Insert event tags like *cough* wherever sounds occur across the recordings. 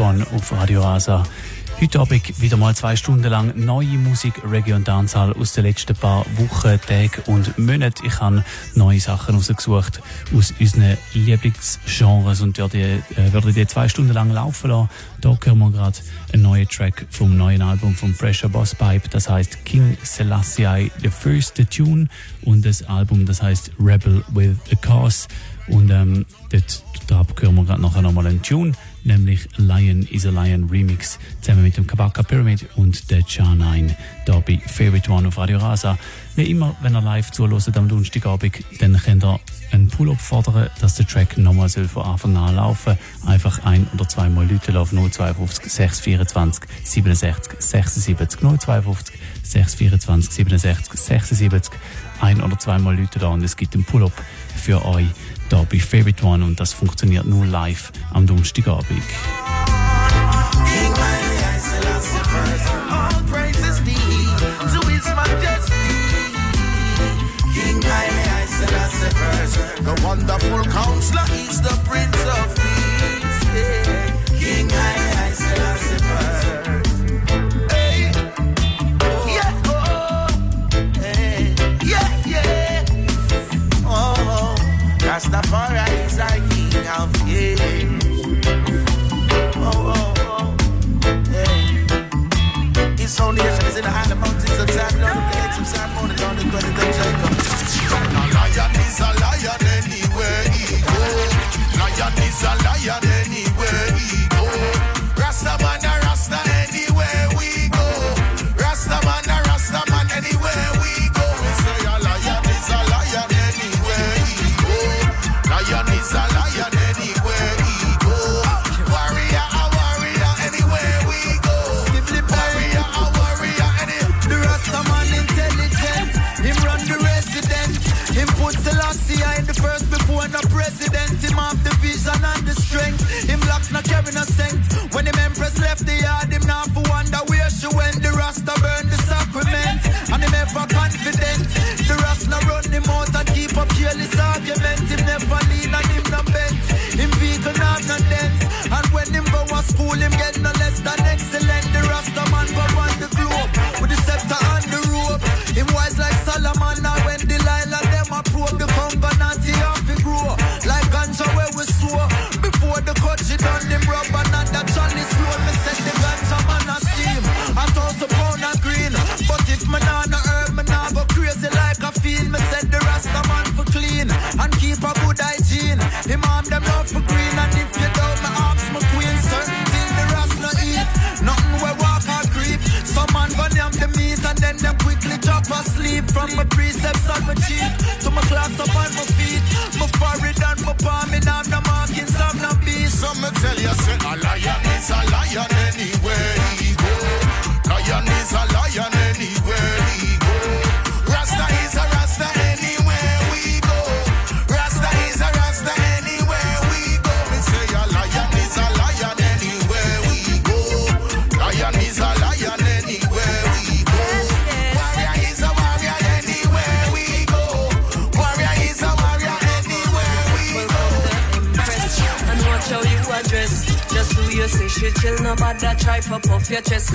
One auf Radio Asa. Heute Abend wieder mal zwei Stunden lang neue Musik, Reggae und Dancehall aus den letzten paar Wochen, Tagen und Monaten. Ich habe neue Sachen rausgesucht aus unseren Lieblingsgenres und werde, äh, werde die zwei Stunden lang laufen lassen. Hier hören wir gerade einen neuen Track vom neuen Album von Pressure Boss Pipe. Das heißt King Selassie The First the Tune und das Album, das heißt Rebel with a Cause. Und ähm, dort, da hören wir gerade nachher nochmal einen Tune nämlich Lion is a Lion Remix zusammen mit dem Kabaka Pyramid und der Cha9 bei Favorite One auf Radio Rasa. Wie immer, wenn ihr live zuhört am Donnerstagabend, dann könnt ihr einen Pull-up fordern, dass der Track nochmal von Anfang an laufen. soll. Einfach ein oder zweimal Leute auf 052 624 67 76 052 624 67 76 ein oder zweimal Leute da und es gibt einen Pull-up für euch da bei Favorite One und das funktioniert nur live am Donnerstagabend. The wonderful counselor is the Prince of Peace. Rastafari is a king of kings. Oh, oh, oh. Yeah. His foundation is in the high mountains of Zion, on the gates of Zion, on the dwelling of Jacob. A lion is a lion anywhere he goes. Lion is a lion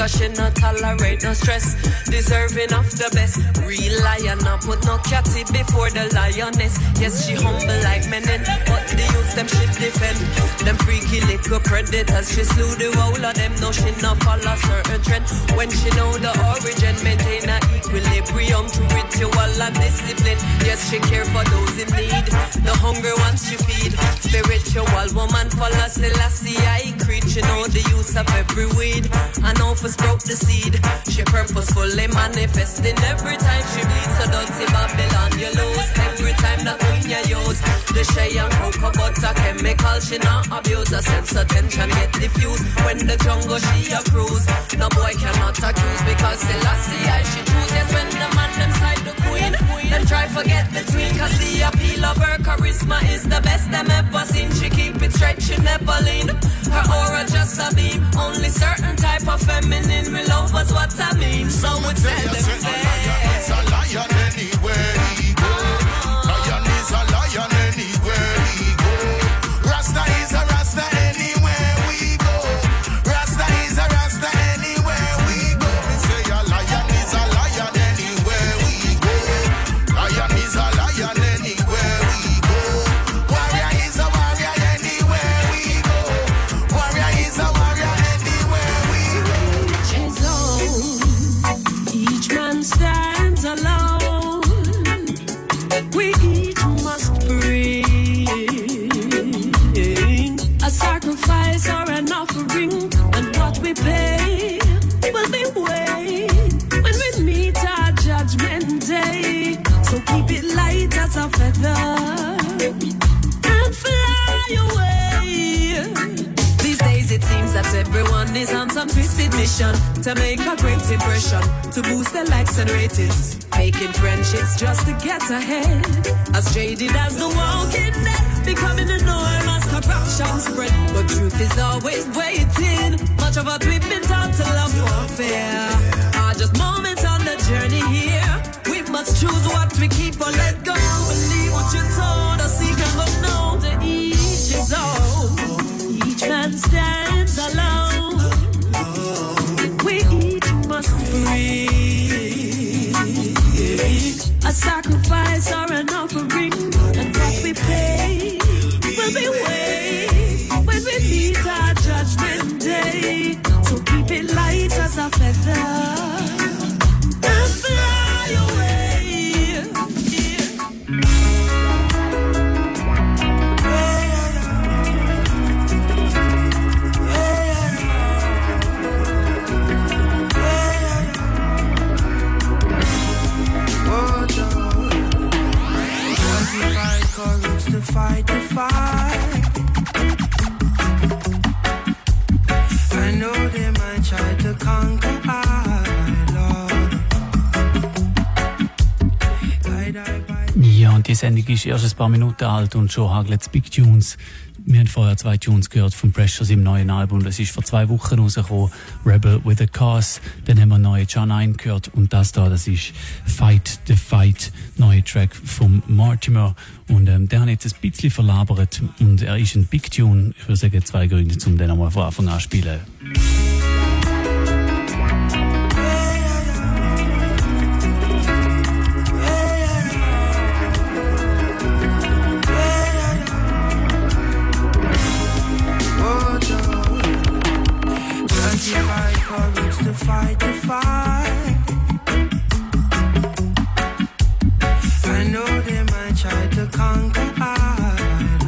cause she not tolerate no stress. Deserving of the best, real lion, not put no catty before the lioness. Yes, she humble like menin, but the youth them she defend. Them freaky little predators, she slew the whole of them. No, she not follow certain trend. When she know the origin, maintain a equilibrium to ritual and discipline. Yes, she care for those in need. The hunger ones she feed. Spiritual woman follow Selassie I creed. She know the use of every weed. For sprout the seed. She purposefully manifesting every time she bleeds. So don't see Babylon you lose. Every time that one you use. The shea and cocoa butter chemical she not abuse. Sense of tension get diffused. When the jungle she a cruise. No boy cannot accuse because Selassie I she choose. Yes, when the man them side the. Them try forget the between cause the appeal of her charisma is the best them ever seen. She keep it straight, she never lean. Her aura just a beam. Only certain type of feminine will love us what I mean. So we tell them say. A lion anywhere he go. On mission to make a great impression, to boost their likes and ratings. Making friendships just to get ahead. As jaded as the walking dead, becoming the norm as corruption spread. But truth is always waiting. Much of what we've been taught to love warfare are just moments on the journey here. We must choose what we keep or let go. Believe what you're told, must a sacrifice or an offering, die Sendung ist erst ein paar Minuten alt und schon hagelt es Big Tunes. Wir haben vorher zwei Tunes gehört von Pressures im neuen Album. Das ist vor zwei Wochen rausgekommen. Rebel with a Cause. Dann haben wir neue John 9 gehört. Und das da, das ist Fight the Fight. Neue Track vom Mortimer. Und ähm, der hat jetzt ein bisschen verlabert. Und er ist ein Big Tune. Ich würde sagen, zwei Gründe, um den einmal von Anfang an zu spielen. fight fight. I know they might try to conquer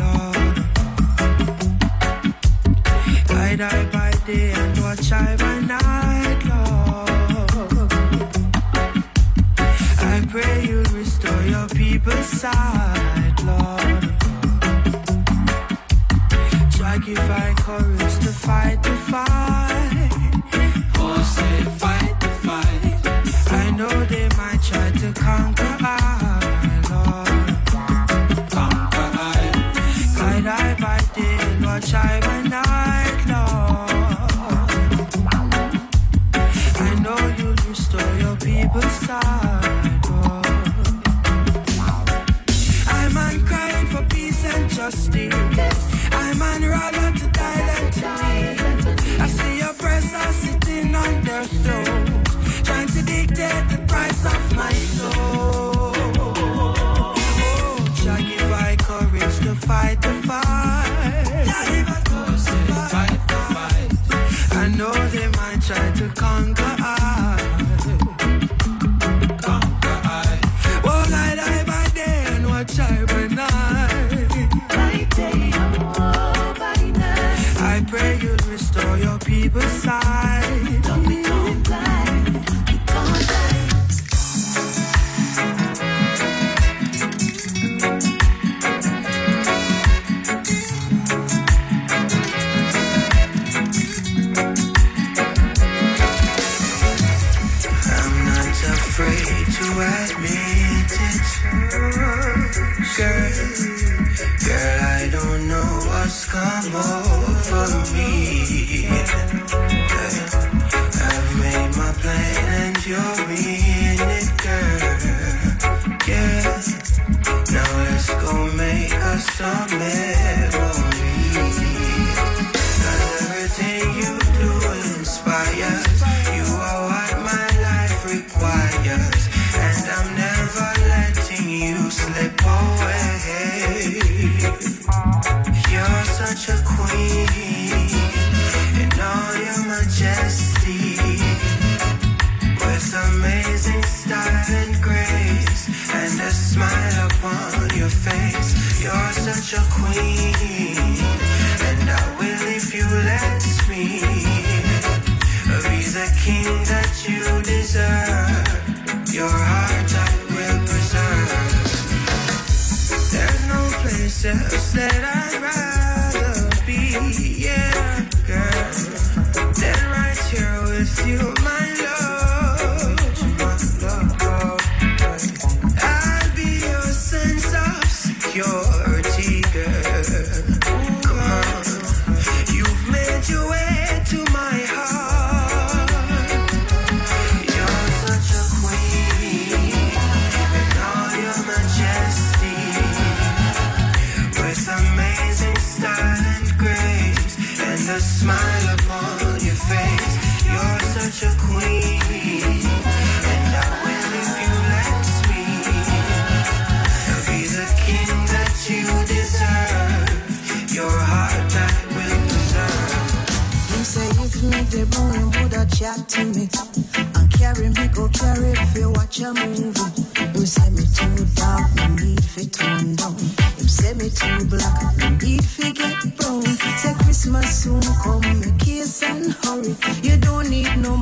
Lord. By day and watch I by night, Lord. I pray you'll restore your people's sight, Lord. Try give I courage to fight the fight.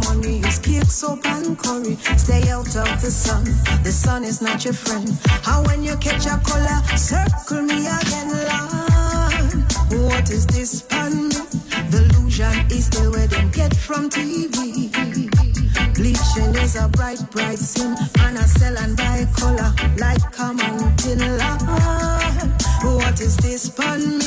money. is cake, soap, and curry. Stay out of the sun. The sun is not your friend. How when you catch a color, circle me again, Lord. What is this punning? The illusion is the way them get from TV. Bleaching is a bright, bright sin. And I sell and buy color like common tin, Lord. What is this pan?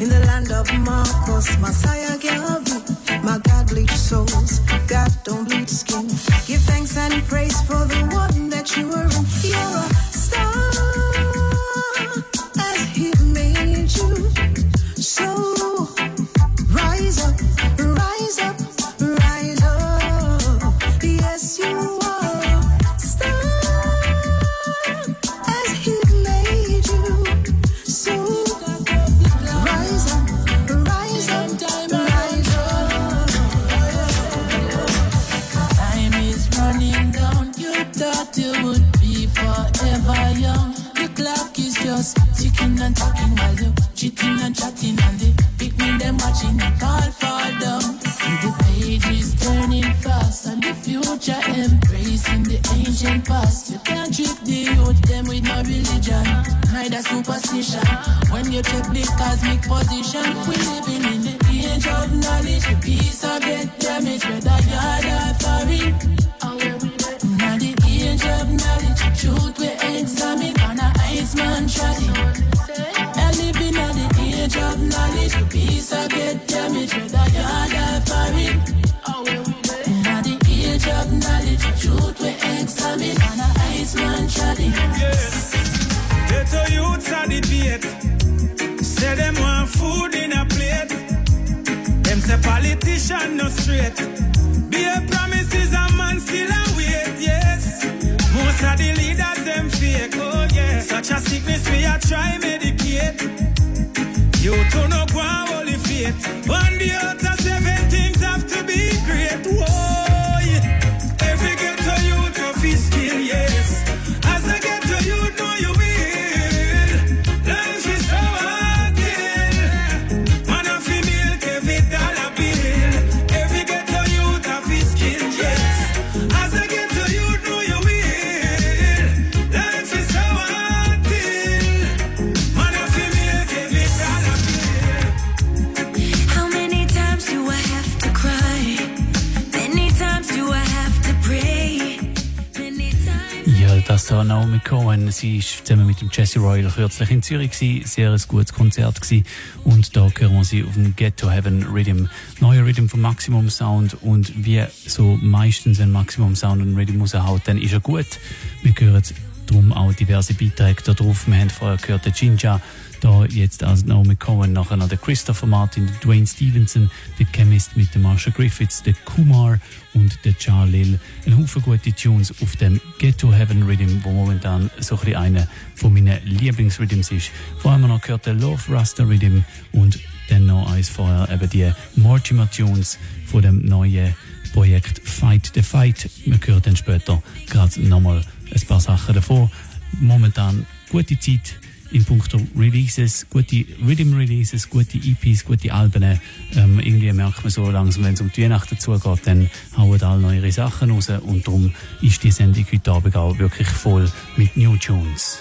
In the land of Marcus, Mosiah Garvey. My God bleeds souls, God don't bleed skin. Give thanks and praise for the one that you were in. You're a star. Neither superstition. When you check the cosmic position, we living in the age of knowledge. The peace of get damage, whether yard or foreign. Now the age of knowledge, truth we examine on a Iceman trolley. And living in the age of knowledge, the peace of get damage, whether yard or foreign. Now the age of knowledge, truth we examine on a Iceman trolley. Yes. Ghetto youths are debate. Say them want food in a plate. Them say politician no straight. Be a promises a man still a wait. Yes. Most of the leaders them fake. Oh yeah. Such a sickness we a try medicate. You to no go and holy faith. One day out Naomi Cohen. Sie ist zusammen mit dem Jesse Royal kürzlich in Zürich gewesen. Sehr ein gutes Konzert gewesen. Und da hören wir sie auf dem Get to Heaven Rhythm. Neuer Rhythm von Maximum Sound. Und wie so meistens, wenn Maximum Sound einen Rhythm raushaut, dann ist er gut. Wir hören darum auch diverse Beiträge da drauf. Wir haben vorher gehört, der Jinja, da jetzt als Naomi Cohen, nachher noch der Christopher Martin, der Dwayne Stevenson, der Chemist mit der Marsha Griffiths, der Kumar und der Charlil. Ein Haufen gute Tunes auf dem Get to Heaven Rhythm, wo momentan so ein bisschen einer von meinen Lieblingsrhythms ist. Haben wir noch gehört der Love Rasta Rhythm und dann noch eins vorher eben die Mortimer Tunes von dem neuen Projekt Fight the Fight. Wir hören dann später gerade nochmal ein paar Sachen davon. Momentan gute Zeit in puncto Releases, gute Rhythm Releases, gute EPs, gute Alben. Ähm, irgendwie merkt man so langsam, wenn es um die Weihnachten zugeht, dann hauen alle neue Sachen raus und darum ist die Sendung heute Abend auch wirklich voll mit New Tunes.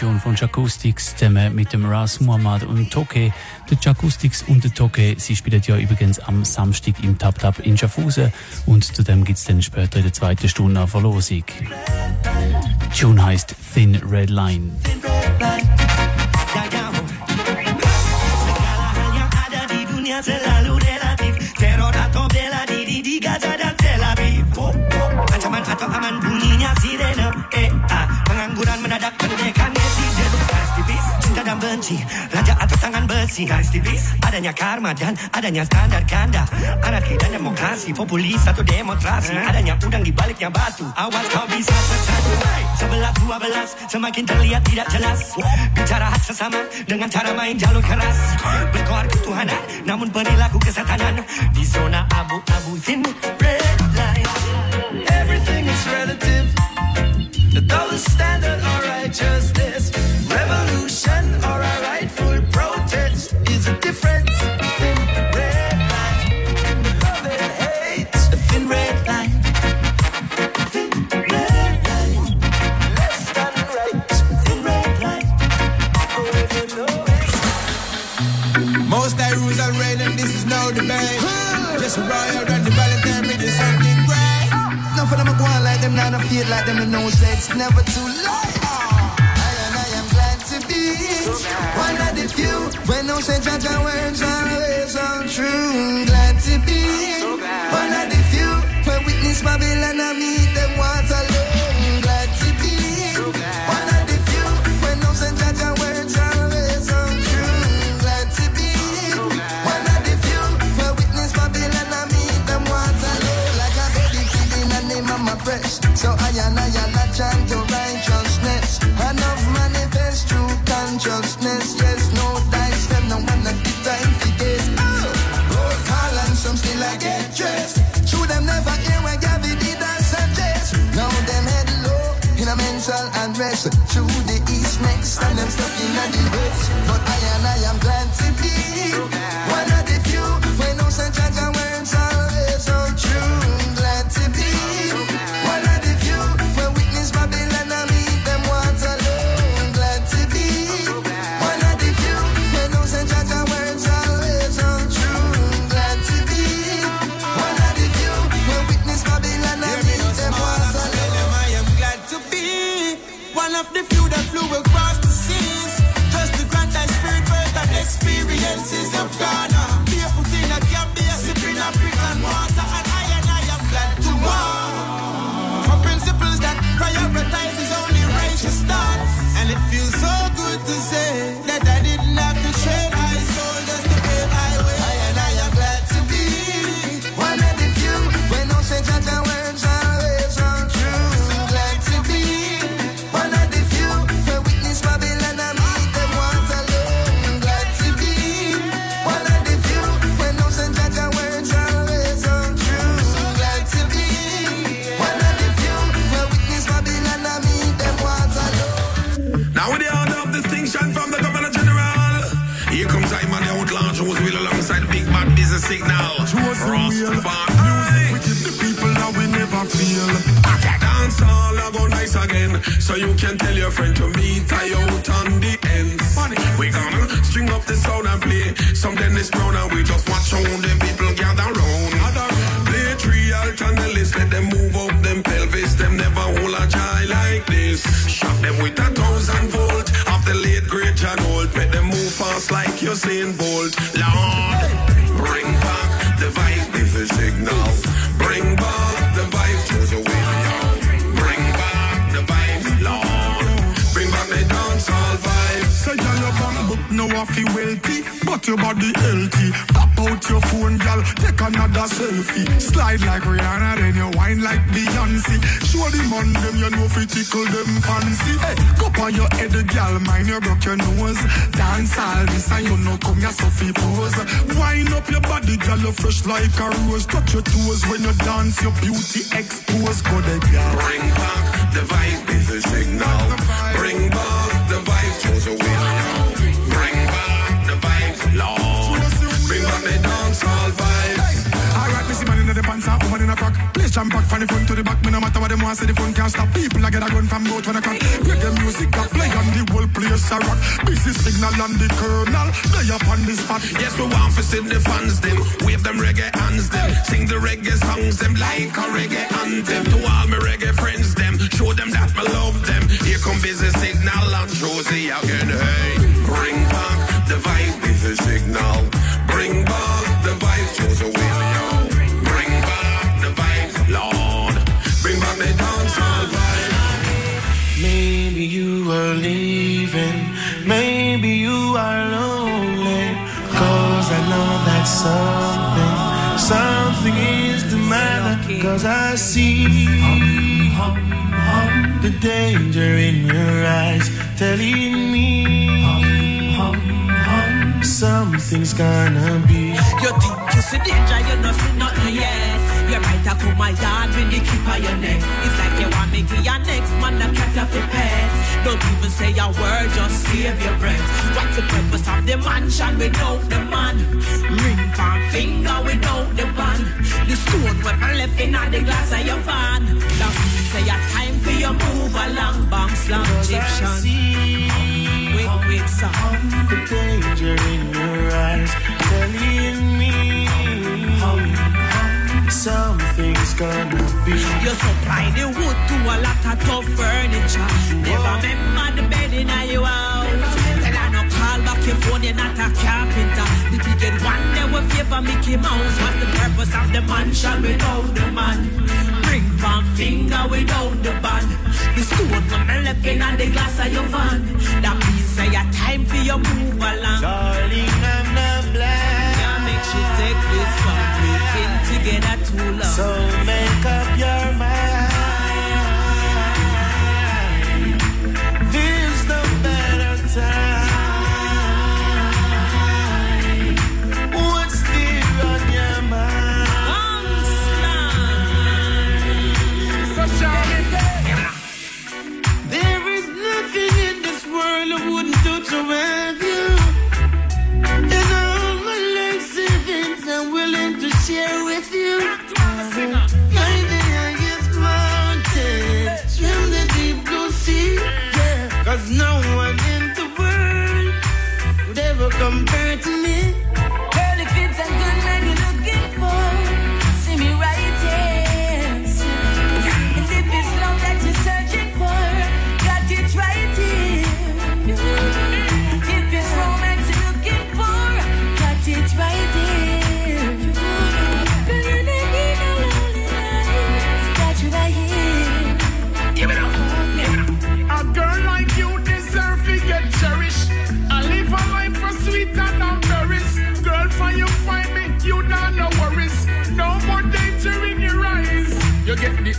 Produktion von Jacoustics zusammen mit dem Ras Muhammad und Toke. Der Jacoustics und der Toke, sie spielen ja übrigens am Samstag im Tap Tap in Schaffhausen und zudem gibt es dann später in der zweiten Stunde eine Verlosung. Tune heißt Thin Red Line. Thin red line. benci. Raja atau tangan besi. Guys tipis. Adanya karma dan adanya standar ganda. Anarki dan demokrasi. Populis atau demonstrasi. Adanya udang di baliknya batu. Awas kau bisa tersatu Sebelah dua belas. Semakin terlihat tidak jelas. Bicara hak sesama Dengan cara main jalur keras. Berkoar ketuhanan Namun perilaku kesetanan Di zona abu-abu Thin red line Everything is relative. The dollar standard say that your words are always untrue. Maybe you are lonely. Cause I know that something, something is the matter. Cause I see the danger in your eyes telling me something's gonna be. You think you see danger, you don't see nothing, yeah right to come my yard when you keep on your neck. It's like you want me to your next man, can't off your pet. Don't even say a word, just save your breath. What's the purpose of the mansion without the man? Ring palm finger without the band. The stone weapon left in the glass of your van. That means say a time for your move along, bang slam, Egyptian wait, wait, song. The danger in your eyes, telling me. Something's gonna be. You supply the wood to a lot of tough furniture. Never remember the bed in your house. Tell I no call back your phone, you're not a carpenter. The biggest one day will favor Mickey Mouse. What's the purpose of the mansion without the man? Bring one finger without the band. The stone on my left in and the glass of your van. That means say your time for your move along. Darling, I'm not blind. too long. So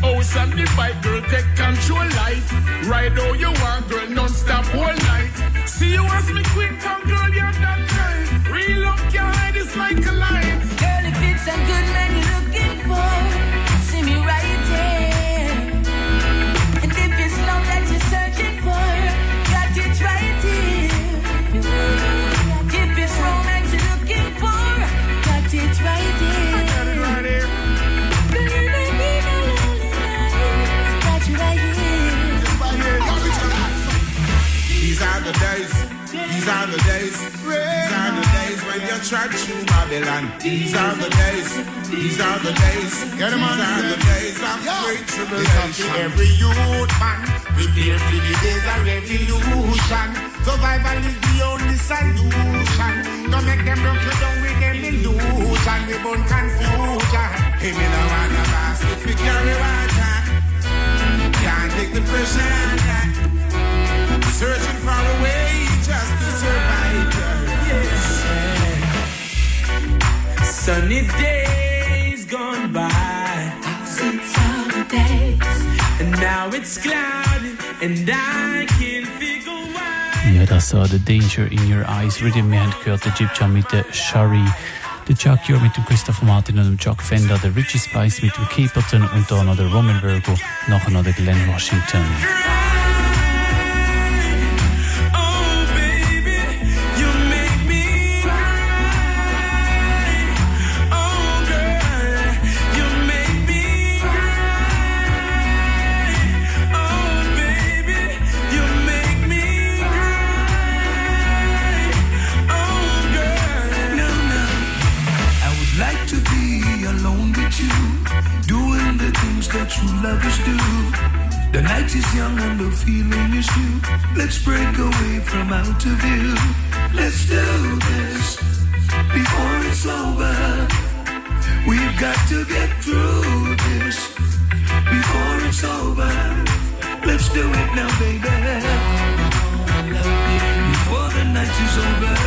house and the bike, girl, take control light. Ride how you want, girl, non-stop all night. See you as me queen, come girl, you're that time. Real up your hide is like a light. Girl, if it's a good man These are the days. These are the days when you trudge through Babylon. These are the days. These are the days. Get them on these are the days of great tribulation. Every youth man, prepare for the days of revolution. Survival is the only solution. Don't make them broke you down with them illusion. We born confusion. Hey, me no wanna pass if we carry water. Can't take the pressure. Searching for a way just to survive. Yes. Sunny days gone by. Since all the days. And now it's cloudy, and I can't figure why. Ja, das war The Danger in Your Eyes Rhythm. Wir haben gehört, der Jib mit der Shari, der Chuck Ure mit dem Christopher Martin und dem Chuck Fenda, der Richie Spice mit dem Capleton und dann noch der Romain Virgo, nachher noch der Glenn Washington. Lovers do. The night is young and the feeling is new. Let's break away from out of view. Let's do this before it's over. We've got to get through this before it's over. Let's do it now, baby. Before the night is over.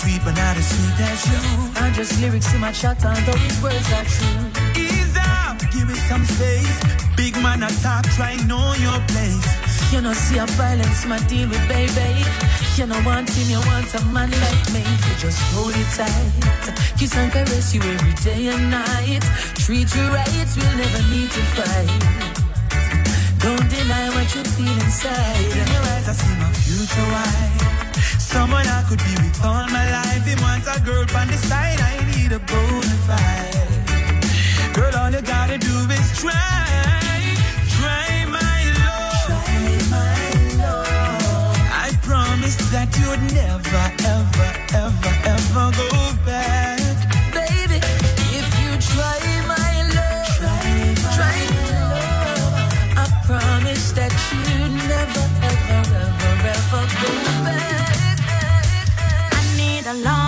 Sweet, but not as sweet as you. I'm just lyrics in my chat, and though his words are true. Ease up, give me some space. Big man attack, try know your place. You know, see a violence, my deal with baby. You know, want him, you want a man like me. So just hold it tight. Kiss and caress you every day and night. Treat you right, we'll never need to fight. Don't deny what you feel inside. In your eyes, I see my future wife. Someone I could be with all my life. He wants a girl on the side, I need a bona fide. Girl, all you gotta do is try. Try my love. I promise that you'd never, ever, ever, ever go back. A long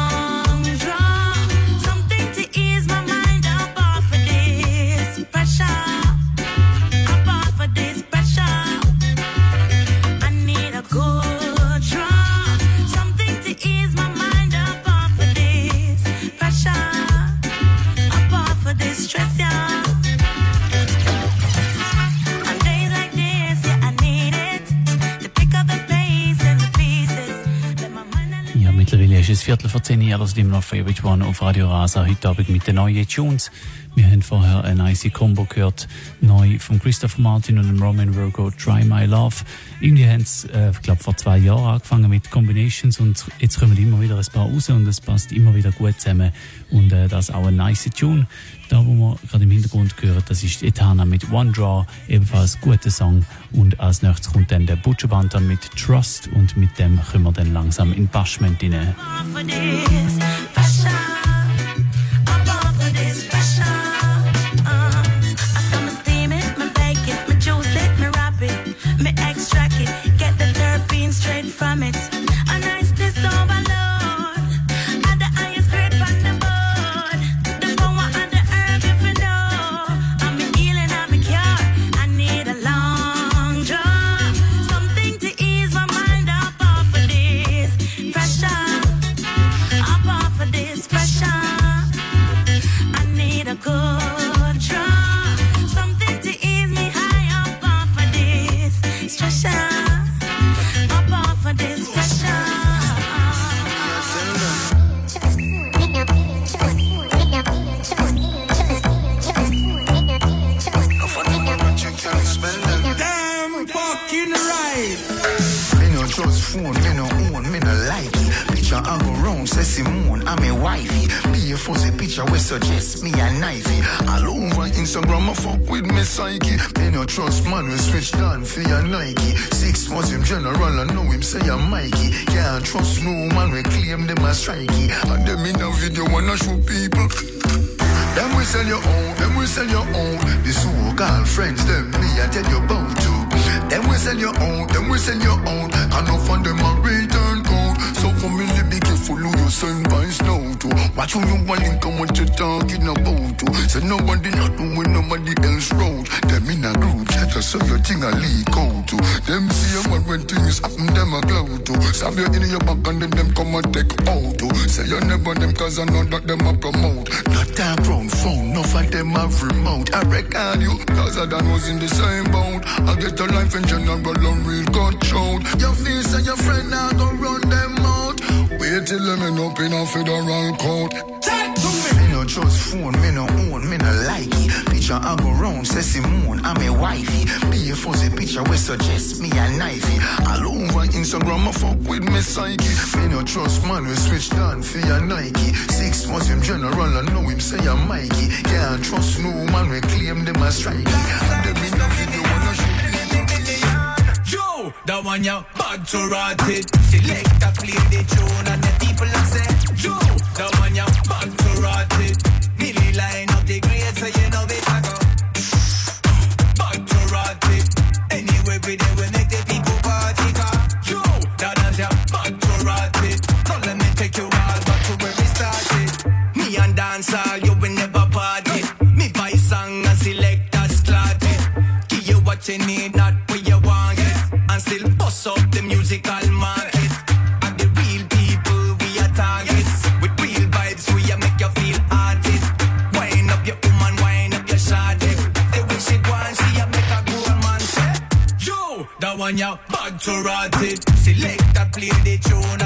Viertel vor zehn Jahre, das immer noch Favorite One auf Radio Rasa. Heute Abend mit den neuen Tunes. Wir haben vorher eine nice Combo gehört, neu von Christopher Martin und dem Roman Virgo, Try My Love. Irgendwie haben sie, äh, glaube, vor zwei Jahren angefangen mit Combinations und jetzt kommen immer wieder ein paar raus und es passt immer wieder gut zusammen. Und äh, das ist auch ein nice Tune. Da, wo wir gerade im Hintergrund hören, das ist Etana mit One Draw, ebenfalls guter Song. Und als nächstes kommt dann der Butcher dann mit Trust und mit dem können wir dann langsam in Bashment rein. Strikey. And them in a video wanna show people. Them we sell your own, them we sell your own. The so-called friends, them me I tell you about to. Them we sell your own, them we sell your own. And no fund them Watch who you want and what you talking about to. Say nobody not doing nobody else road. Them in a group chat, so your thing a leak out to. Them see a man when things happen, them a glow to. Stab you in your back and then them come and take out to. Say you never them cause I know that them a promote. Not that brown phone, no for them have remote. I reckon you, cause I done was in the same boat. I get a life in general and real showed. Your face and your friend now go run them them end up in a federal court. Me no trust phone, me no own, me no like it. Picture I go round, say Simone, I'm a wifey. Be a fuzzy picture we suggest me a knifey. All over Instagram, I fuck with me psyche. Me no trust man, we switch down for your Nike. Six months him general, I know him say I'm Mikey. Can't trust no man, we claim them as strikey. That one ya bad to rot it. Select a play the tune and the people a say, Joe, that one ya bad to rot it. Nearly line up the grade so you know it I go. Bad to rot it. Anyway we there we make the people party car. Joe, that dance ya bad to rot it. So let me take you all back to where we started. Me and dance all you will never party. Me buy song and select that started. Give you what you need, to rot it. Select that play the tune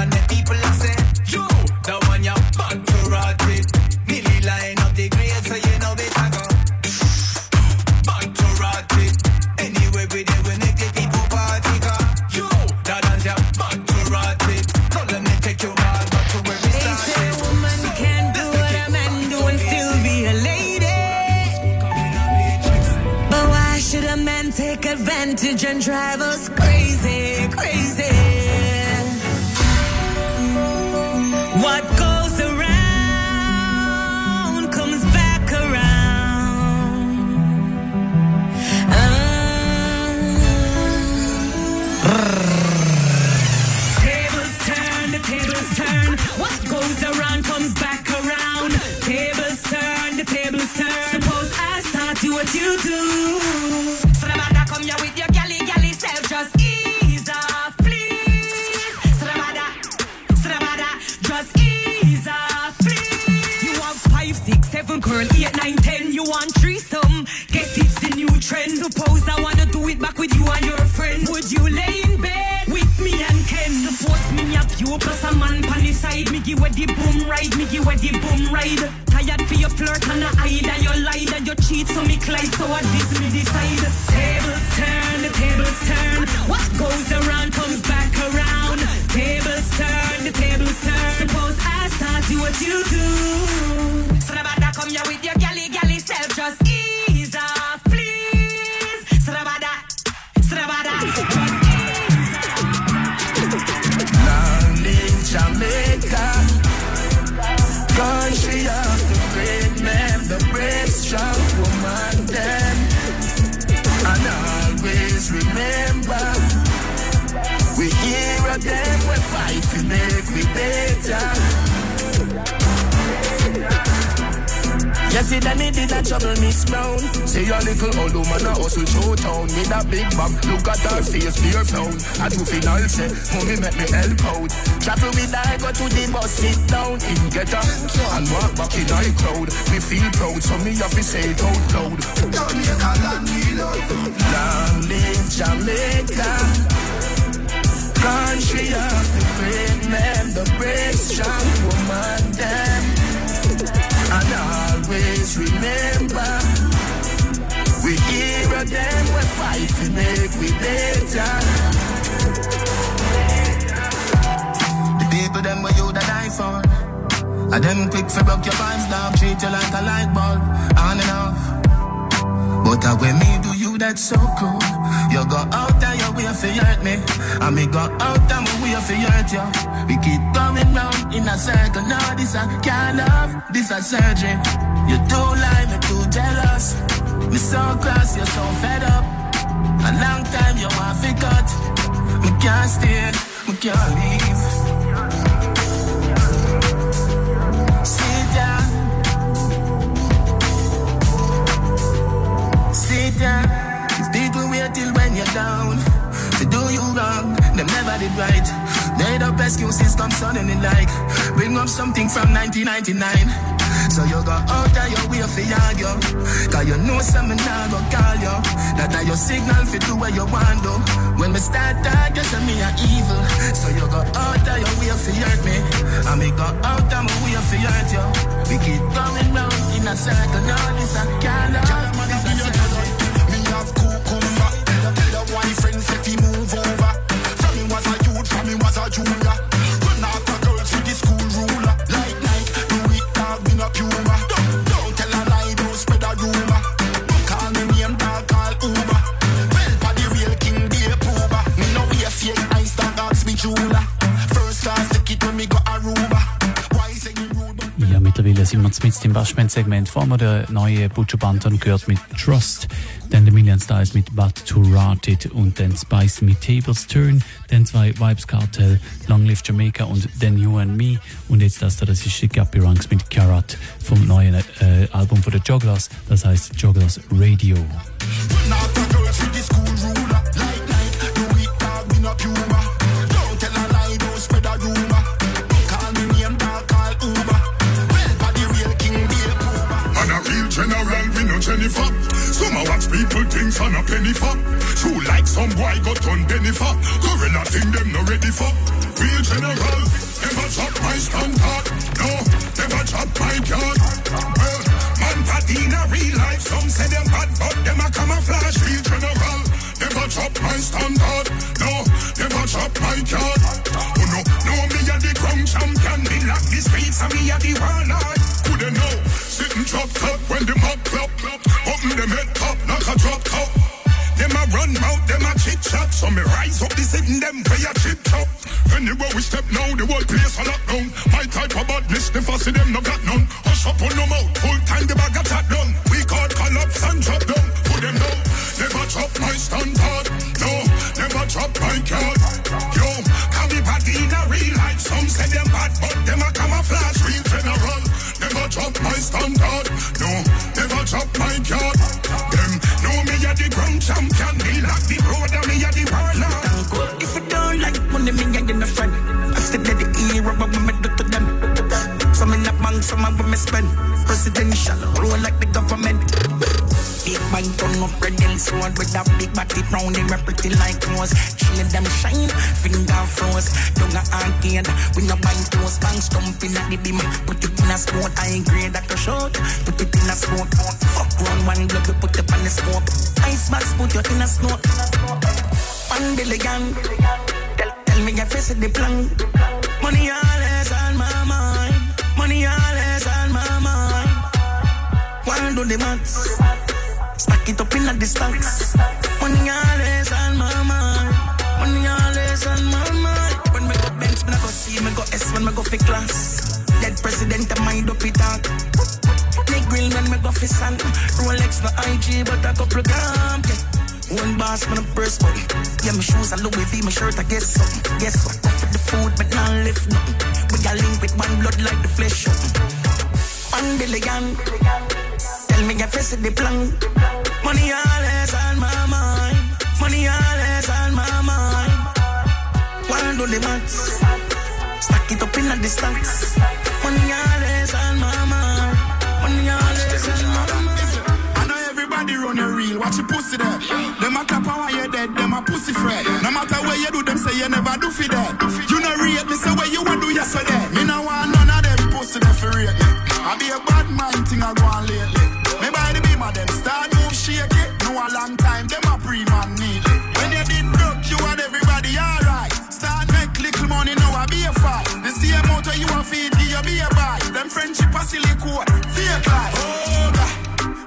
down to do you wrong, them never did right. Made up excuses come suddenly like. Bring up something from 1999. So you go out of your way for argue. Cause you know some now go call you. That are your signal for do what you want do When me start talk you say me a evil. So you go out of your way for hurt me. And me go out of my way for hurt you. We keep going round in a circle Now this a kind of sind wir jetzt im Waschband-Segment. Vor allem der neue Butcher Banton gehört mit Trust, dann der Million Styles mit But to Rot It. Und dann Spice mit Tables Turn, dann zwei Vibes Cartel, Long Live Jamaica und Then You and Me. Und jetzt das da, das ist die Guppy Ranks mit Carrot vom neuen äh, Album von der Jogglers, das heißt Jogglers Radio. People things on a penny for. True like some boy got on Jennifer. Gorilla thing them no ready for. Real general, never drop my standard. No, never drop my guard. Well, man patina real life. Some say them bad, but them a camouflage. Real general, never drop my standard. No, never drop my guard. Oh no, no me a the ground champion. Me lock the streets and me a the warlord. Couldn't know, sitting drop top when the mob clap. Open them head top, knock a drop top. Them a run out, them a chit chat. So me rise up the sitting them play a chip chop. Anywhere we step now, the whole place a lock down. My type of badness, the fussy them no got none. Hush up on no mouth, full time the bag a chat done. We call collapse and drop down. Put them down, never drop my standard. No, never drop my card. Yo, can be bad in a real life. Some say them bad, but them a camouflage. Real drop my standard. No, never drop my card. Them know me a the ground champion. Me like the road and me a the warlord. If you don't like money, me a friend. I still let the hero, but we do to them. Some in the bank, some of me spend. Presidential, roll like the government. Big bank turn up, ready and sword with that big body round them pretty like rose. Chain them shine, finger froze. Don't a we no bind toes. Bang stumping at the beam, put it in a sport. I grade that to short, put it in a sport. Oh, fuck round one blood, we put it on the smoke. Ice box, put you in a snow. One billion, tell, tell me if it's the plan. Money always on my mind, money always on my mind. One do the maths, it up in the stacks. Money always on my mind, money always on my mind. When me go bench, me go see, me go S when me go for class. Dead president, I mind up it talk. Nick grill when me go for sun. Rolex no IG, but a couple gram. Yeah. One boss when I first button. Yeah, my shoes are Louis V, my shirt I guess something. Guess what? For the food, but not lift nothing. We got link with one blood like the flesh. One billion. Tell me if it's the plan. Money always on my mind. Money always on my mind. One do the maths. Stack it up in the stacks. Money always on my mind. Money always on my mind. I know everybody run a reel, watch your pussy there. Them a clap and while you dead, them a pussy fret. No matter where you do, them say you never do for that. You know rate me, say where you want do yesterday. Me no want none of them pussy there for me. I be a bad man thing I go on lately. Fake. Oh God.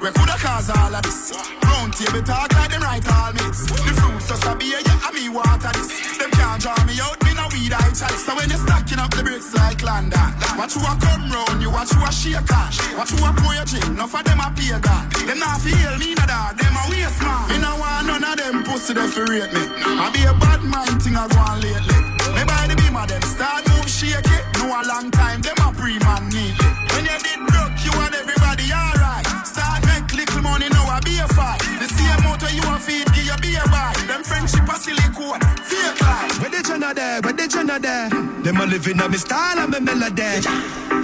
We coulda cause all of this. Round table talk like them right all mates. The fruits just a beer, yeah, and me water this. Them can't draw me out, me no weed I chalice. So when you stacking up the bricks like London, watch who a come round you, watch who a shake on. Watch who a pour your drink, enough of them a pay God. Them not feel me no dog, them a waste man. Me no want none of them pussy they fi rate me. I be a bad mind thing I go on lately. Me by the beam of them start move shake it. No a long time, them a pre-man need it. When you did broke, Them friendship the Jenna there? Where the Jenna there? Them a living on me style and me melody.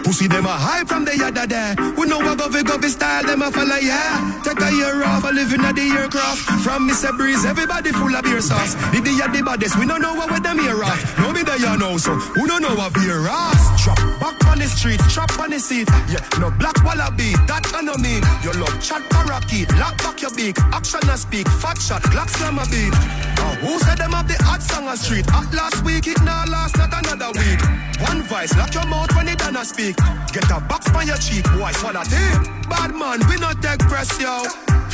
Pussy them a high from the yada there. We know what govy govy style them a follow yeah. Take a year off, a living at the aircraft. From Mr. Breeze, everybody full of beer sauce. Did the the baddest, we don't know what with them here off. No me there you know, so who don't know what beer ass? Drop back on the street, trap on the seat. Yeah, no black wallaby, that I know mean. Your love chat parakeet, lock back your beak, action and speak, fat shot, black slam a beat. Now who said them have the hot song on street? Uh, Last week, it now last not another week. One vice, lock your mouth when it done speak. Get a box on your cheek, boy, swallow tape. Bad man, we not take press, yo.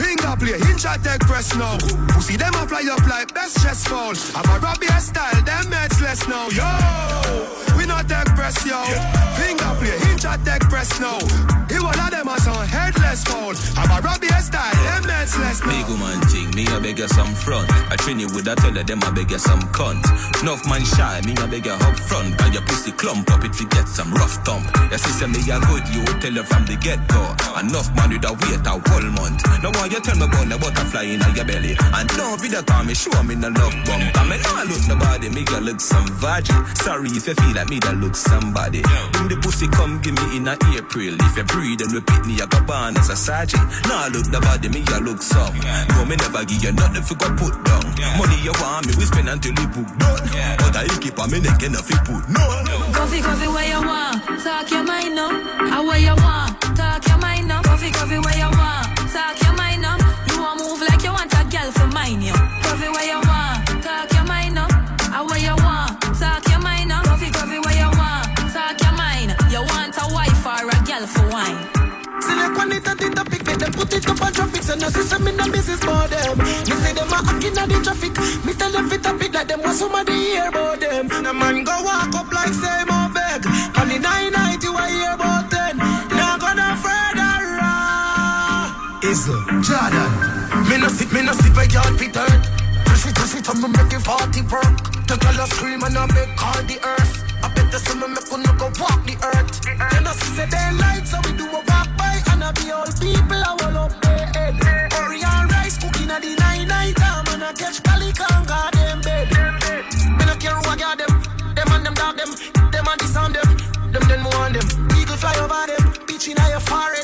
Finger play, hinge a take press now. Pussy them a fly up like best chest fall. I'm a Robbie style, them mates less now, yo. We not take press, yo. Finger play, hinge a take press now. He one of them a son headless fall. I'm a Robbie style, them mates less now. Big woman thing, me a beg you some front. I train you with a tell you them a beg you some cunt. Enough man shy, me a beg you up front. Got your pussy clump up if you get some rough thump. Your sister me a good, you tell her from the get go. Enough man with a wait a whole month. Now why you tell me about the butterfly in your belly? And no video call me, show me no love bump. I mean, I look nobody, me girl look some virgin. Sorry if you feel like me that look somebody. When the pussy come give me in a April. If you breathe and repeat me, I go born as a sergeant. Now I look the body, me I look some. No, me never give you nothing for go put down. Money you want me, we spend until we book done. But I keep on me neck enough you put no. Coffee, coffee, where you want? Talk your mind now. I ah, where you want? Talk your mind now. Coffee, coffee, where you want? Talk your mind now. You want move like you want a girl for mine, yo. Coffee, where you want? Talk your mind now. I ah, where you want? Talk your mind now. Coffee, coffee, where you want? Talk your mind. You want a wife or a girl for wine? Select one it and it a pick, make them put it up on traffic. So no system in the business for them. Me say them a hacking at the traffic. Me tell them fit big like them want somebody hear about them. The man go walk up like say more beg. On the nine night you hear about ten. Raw. Jordan. Me no sit, me no sit where yard fit hurt. Twist it, twist it, and make it forty work. The girl scream and I make all the earth. I bet the summer make you no go walk the earth. You know see say they light, so we do a walk by and I be all people I will up their head. Curry and rice cooking at the night night time and I catch Cali can got them bed. Me no care who I got them. Them and them dog them. Them and this on them. Them then more on them. Eagle fly over them. Bitch in your forehead.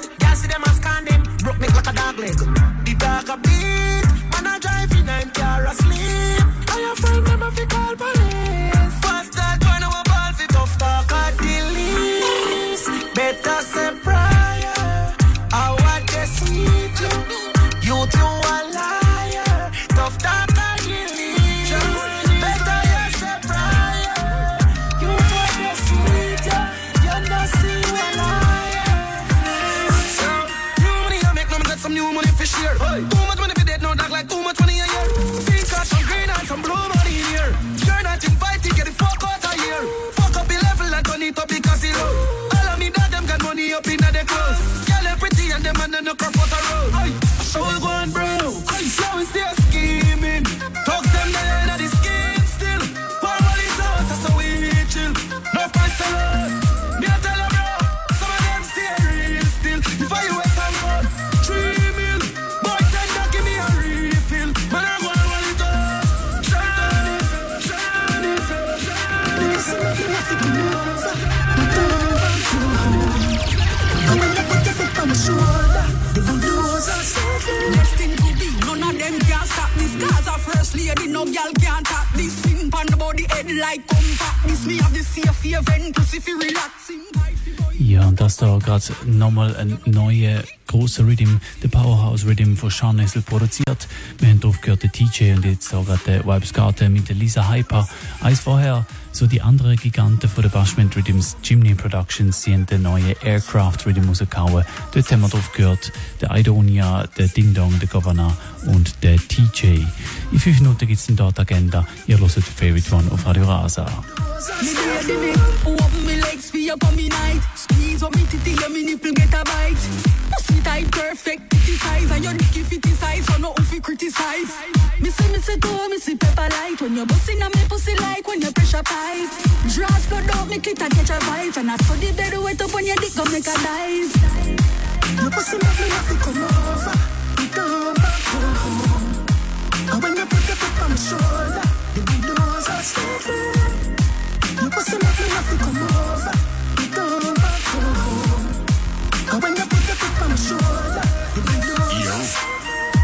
Das da gerade nochmal ein neuer großer Rhythm, der Powerhouse Rhythm von Sean Nessel produziert. Wir haben drauf gehört, der TJ und jetzt da gerade der Vibes Garten mit der Lisa Hyper. Eins vorher, so die anderen Giganten von der Bashment Rhythms, Jimny Productions, sie haben den neuen Aircraft Rhythm rausgehauen. Dort haben wir drauf gehört, der Idonia, der Ding Dong, der Governor und der TJ. In fünf Minuten gibt's dann dort Agenda. Ihr hört Favorite One auf Radio Rasa. Legs for your coming night. Squeeze up me titty, yeah, me nipple get a bite. Pussy tight, perfect, titty size, and your dicky fitty size, so no fi criticize. Me say, me say, go, me see pepper light. When you're busting on me pussy like when you pressure pipe. Draws flood out, me clit and catch a vibe. And as for the bed, wet up on your dick, go make a dive. Your pussy make me have to come over. You don't back home. And when you put your foot on my shoulder, the windows are still Your to the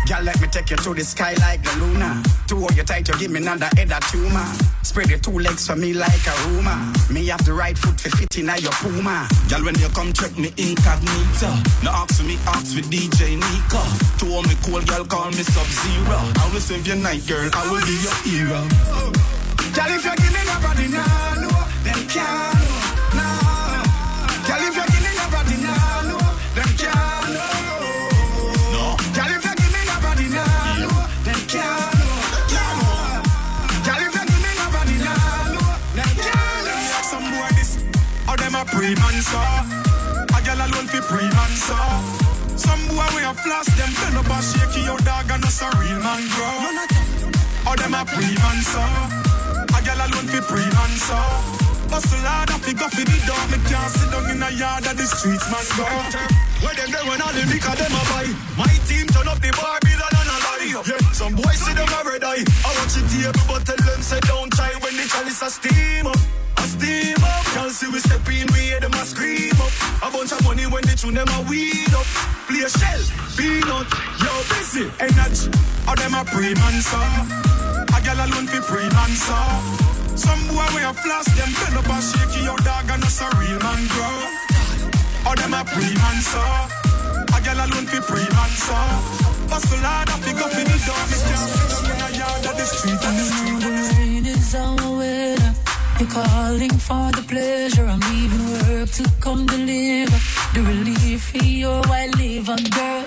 Girl, let me take you to the sky like the luna. To hold you tight, you give me another head a tumor. Spread your two legs for me like a rumor. Me have the right foot for fit in your puma. Girl, when you come check me incognito. No ask for me, ask for DJ Nika. To hold me cool, girl, call me Sub-Zero. I will save your night, girl, I will be your hero. Girl, if you give me your body now, no, then can't, no. Girl, if you give me your body now, no, then can't, no. No. Girl, if you give me your body now, no, then can't, no. Girl, if you give me your body now, then can't. Some boy this, or them a pre-man saw. A girl alone fi pre-man. Some boy we a floss them bend up and shake your dog and us a real man grow. Or them a pre-man saw. Alone fi pre-man saw. Oh. Hustle hard, I fi go fi the door. Me can't sit down in a yard of the streets, man go. Where them there when all the liquor them a buy. My team turn up the bar, bill and a lie. Yeah, some boys see them a red eye. I watch it table, but tell them say don't try when the chalice a steam up. Steam up, can't see we step in, we hear them a scream up. A bunch of money when they tune them a weed up. Play a shell, peanut, yo busy, energy. Or them a pre-man saw. A girl alone fi pre-man saw. Some boy we a floss them bend up and shake your dog and us a real man grow. Or oh, them a pre-man saw. A girl alone fi pre-man saw. Hustle hard up, pick up in the door. Me can't a yard of the street and the street. The rain is way now. You're calling for the pleasure. I'm leaving work to come deliver the relief for your white liver, girl.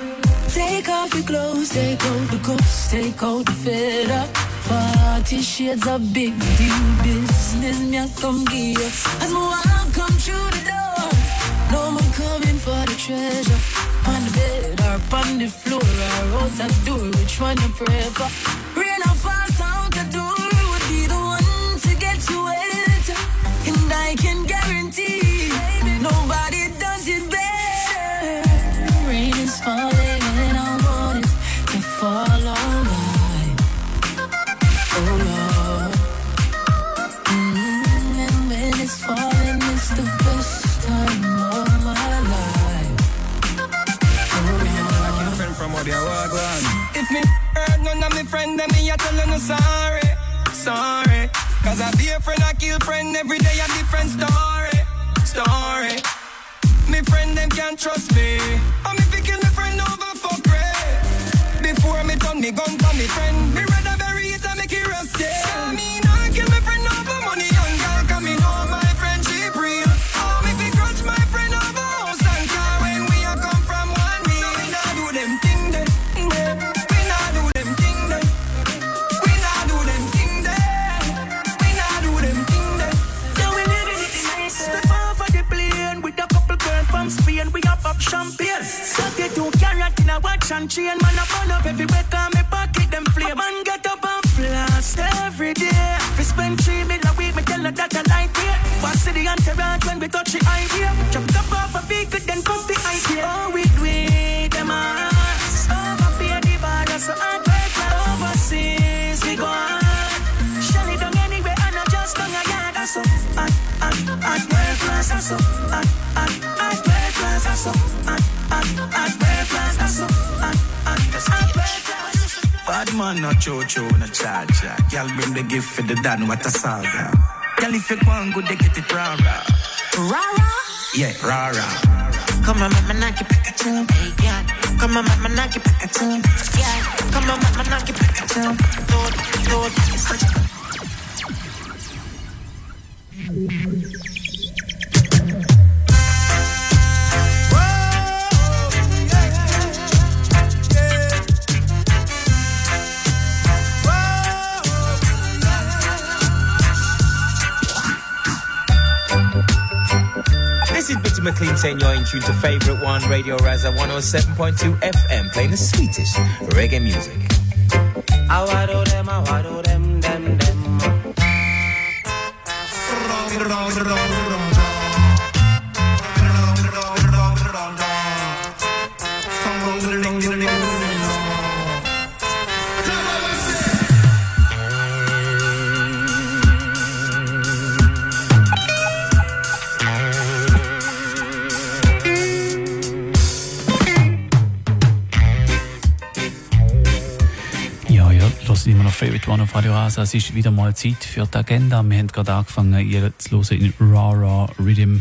Take off your clothes, take out the ghost, take out the feather. Forty shades of big deal business, me come give. As my walk come through the door, no one coming for the treasure. On the bed or on the floor or out the door, which one you prefer? Rain Walk. If me hurt none of me friend, then me a tell no sorry, sorry. Cause I be a friend, I kill friend every day, a different story, story. Me friend them can't trust me. I'm if you kill me friend over for great. Before me turn me gun to me friend, me and chain. Man a burn up everywhere. Cause me pocket them flame. Man get up and blast every day. We spend three mil a week. Me tell her that I like it. Pass the entourage when we touch the highway. Chop top off a vehicle then come the idea. Oh, we Bad man no cho cho no cha cha. Girl bring the gift for the dad, what a saga. Girl if you want good, they get it. Rah rah. Yeah, rah. Come on, mama, knock it back at you. Hey. Come on, mama, knock it back at you. Yeah. Come on, mama, knock it back at you. Lord, Lord, it's such a McLean saying you're in tune to Favorite One Radio Rasa 107.2 FM, playing the sweetest reggae music. I wado them, I wado them, them, them. Radio Rasa. Es ist wieder mal Zeit für die Agenda. Wir haben gerade angefangen, ihr zu hören in Raw Raw Rhythm.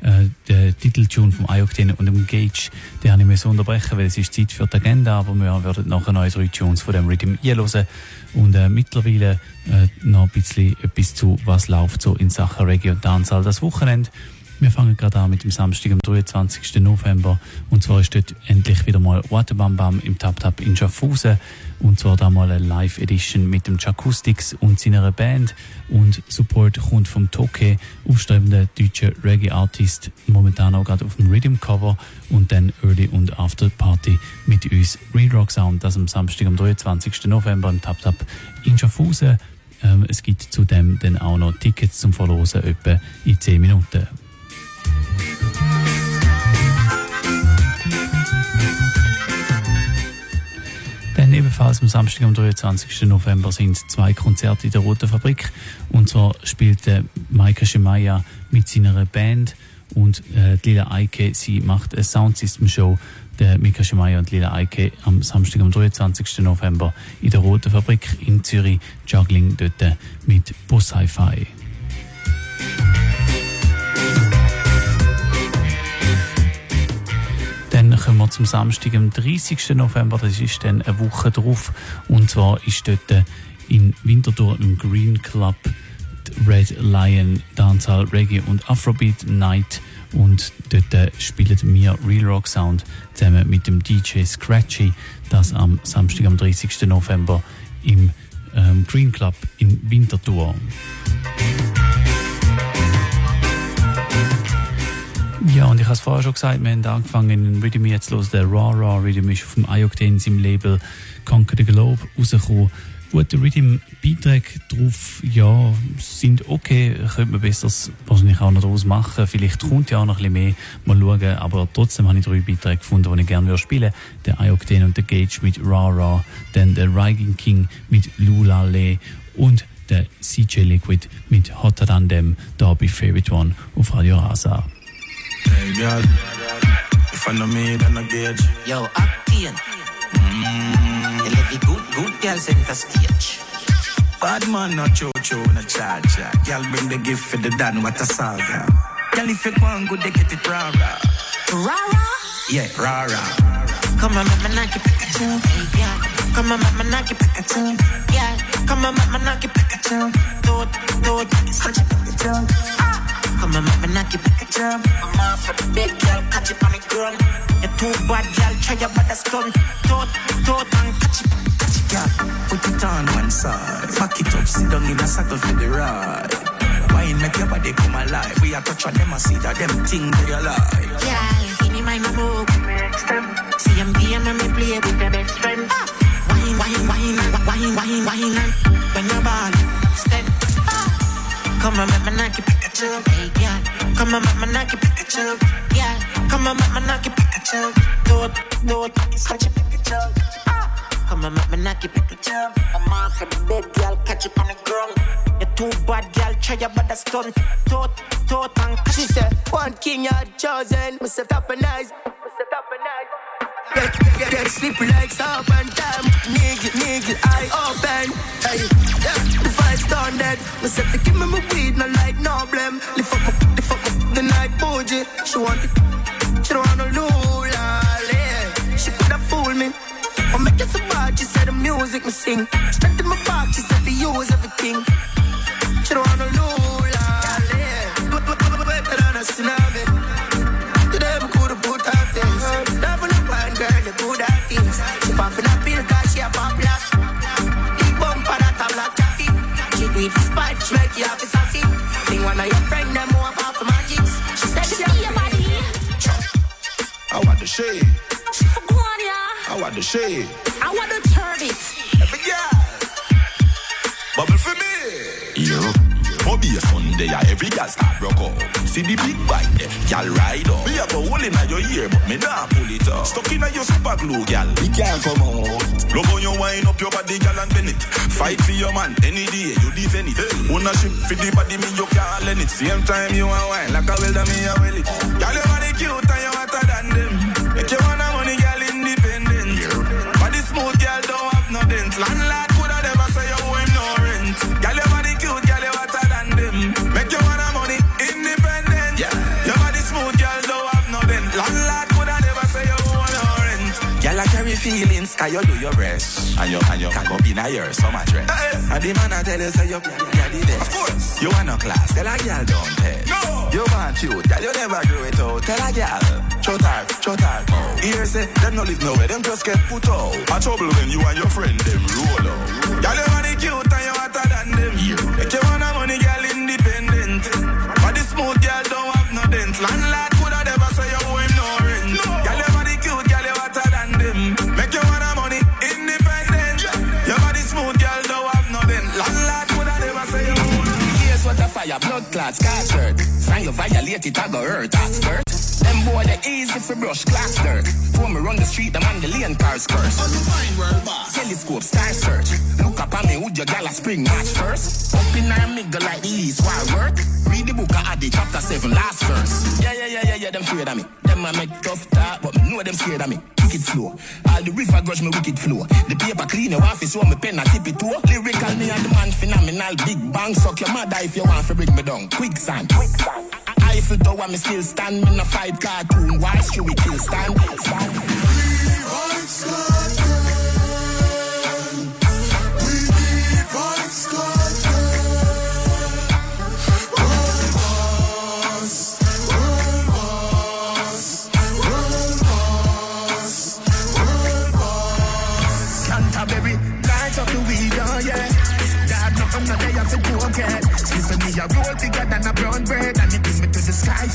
Äh, der Titeltune vom Ioctane und dem Gage, den habe ich müssen unterbrechen, weil es ist Zeit für die Agenda, aber wir werden nachher noch drei Tunes von dem Rhythm einhören und äh, mittlerweile äh, noch ein bisschen etwas zu, was läuft so in Sachen Reggae und Dancehall das Wochenende. Wir fangen gerade an mit dem Samstag, am 23. November. Und zwar ist dort endlich wieder mal Waterbam Bam im Tap Tap in Schaffhausen. Und zwar da mal eine Live-Edition mit dem Jacoustics und seiner Band. Und Support kommt vom Toke, aufstrebender deutscher Reggae-Artist, momentan auch gerade auf dem Rhythm-Cover. Und dann Early und After Party mit uns Real Rock Sound. Das am Samstag, am 23. November im Tap Tap in Schaffhausen. Ähm, es gibt zudem dann auch noch Tickets zum Verlosen etwa in 10 Minuten. Ebenfalls am Samstag, am 23. November, sind zwei Konzerte in der Roten Fabrik. Und zwar spielt äh, Maika Shemaya mit seiner Band und äh, Lila Eike, sie macht eine Soundsystem-Show. Der Mika Shemaya und Lila Eike am Samstag, am 23. November in der Roten Fabrik in Zürich. Juggling dort äh, mit Boss Hi-Fi. Kommen wir zum Samstag, am 30. November, das ist dann eine Woche drauf. Und zwar ist dort in Winterthur im Green Club Red Lion Dancehall Reggae und Afrobeat Night. Und dort spielen wir Real Rock Sound zusammen mit dem DJ Scratchy. Das am Samstag, am 30. November im ähm, Green Club in Winterthur. Ja, und ich habe es vorher schon gesagt, wir haben angefangen Rhythm jetzt los. Der Raw Raw Rhythm ist auf dem Ioctane im Label Conquer the Globe rausgekommen. Gute Rhythm-Beiträge drauf, ja, sind okay. Könnte man besser wahrscheinlich auch noch daraus machen. Vielleicht kommt ja auch noch ein bisschen mehr. Mal schauen. Aber trotzdem habe ich drei Beiträge gefunden, die ich gerne würde spielen Der Ioctane und der Gage mit Raw Raw. Dann der Rigan King mit Lula Le. Und der CJ Liquid mit Hotter Than Them. Da bei Favorite One auf Radio Rasa. Hey girl, if I know me, then I gauge. Yo, Octane. Mm, you the good, good girl center stage. Bad man no cho cho no cha cha. Girl bring the gift for the dad, what a saga. Girl if you want good, they get it. Rah rah. Yeah, rah rah. Come on, mama, knock it back at you. Hey, yeah. Come on, mama, knock it back at you. Yeah. Come on, mama, knock it back at you. Do it, do it, such a big jump. Come on, mama, knock it back at you. I'm off for the big girl, catch it on the ground. You're too bad, girl, try your. Do it, do it, and catch it, catch it, girl. Put it on one side, back it up, sit down in a circle for the ride. Wine make your body come alive. We are touch on them, I see that them thing they alive. Yeah, give me my move. See I'm being on me play with your best friend. Ah! Wine, wine, wine, wine, wine, wine. wine, When you're ball, step. Ah! Come on, mama, knock it Hey, yeah. Come on, mama, knock it you. Yeah. Come on, mama, knock it you. Do it, do it, back at you. Come on, mama, knock it you. I'm off for the big girl, catch it on the ground. You're too bad, girl, try your best stunt. Toot, toot, and She said, one king you chosen. Must have top Get, get, get slippery like soap and time. Nigga, nigga, I open. Hey, yeah, the five's done dead. Myself, give me my weed, no light, no blame. Lift up, lift up the night bougie. She want it, she don't want no lula. Yeah. She could have fooled me. I make it so bad, she said the music me sing. Straight in my back, she said we use everything. She don't want no lula. Yeah. Wait, on a tsunami. Cause she a bumper that a black. She do it make you a sassy. One of your them. She said she see your body. I want the shade. She for yeah. I want the shade. I want to turn it. Every girl. Bubble for me. Yo. Bobby a Sunday, yeah, every girl start rock out. See the big bike there, girl ride up. Me have a hole in your ear, but me nah pull it up. Stuck in your super glue, girl. We can't come out. Love on you wind up your body, girl, and bend it. Fight for your man any day, you defend it. Ownership for the body, me you can't lend it. Same time you a wine like a welder, me a well it. Girl, feelings, cause you do your best. And you, and you can go in a year, so much rest. And the man I tell you, say you, you're the best. Of course. You want no class, tell a girl don't test. No. You want cute, girl, you never grow it out. Tell a girl, shut her, shut her. Oh. Here say, them no live nowhere, them just get put out. A trouble when you and your friend, them roll out. Girl, you body cute and you hotter than blood clots, catch hurt. Sign you violate it, I go hurt, hurt. Boy, they easy for brush, class dirt. When me run the street, them on the lane cars curse. Telescope, star search. Look up on me, would your gal a spring match first? Up in our middle like the east, why work? Read the book of Adi, chapter 7, last verse. Yeah, yeah, yeah, yeah, yeah, them afraid of me. Them a make tough talk, but me know them scared of me. Wicked it slow. All the river grudge me wicked flow. The paper clean, you want to show me pen, I tip it too. Lyrical, me and the man phenomenal. Big bang, suck your mother if you want to bring me down. Quicksand. Quicksand. Eiffel Tower, me still stand. Me no fight cartoon. Why should we kill stand? Canterbury,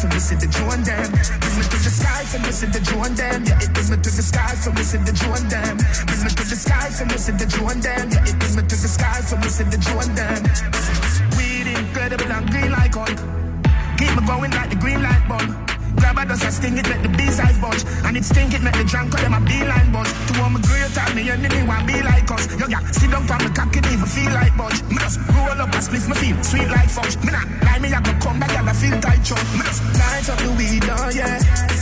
me see the drone them. Bring me to the me see the drone them. Yeah, it bring me to the me see the drone them. Bring me to the me see the drone them. Yeah, it bring me to the me see the drone them. Weed incredible and green like on. Keep me going like the green light bulb. Dust and sting it, make the bees eyes bunch. And it stink it, make the drunk call them a beeline buzz. To all my great time, me enemy want be like us. Yo, yeah, sit down from the cock, it even feel like budge. Me just roll up and split my feel sweet like fudge. Me not lie, me I go come back, y'all feel tight chunk. Me just light up the weed, oh yeah. I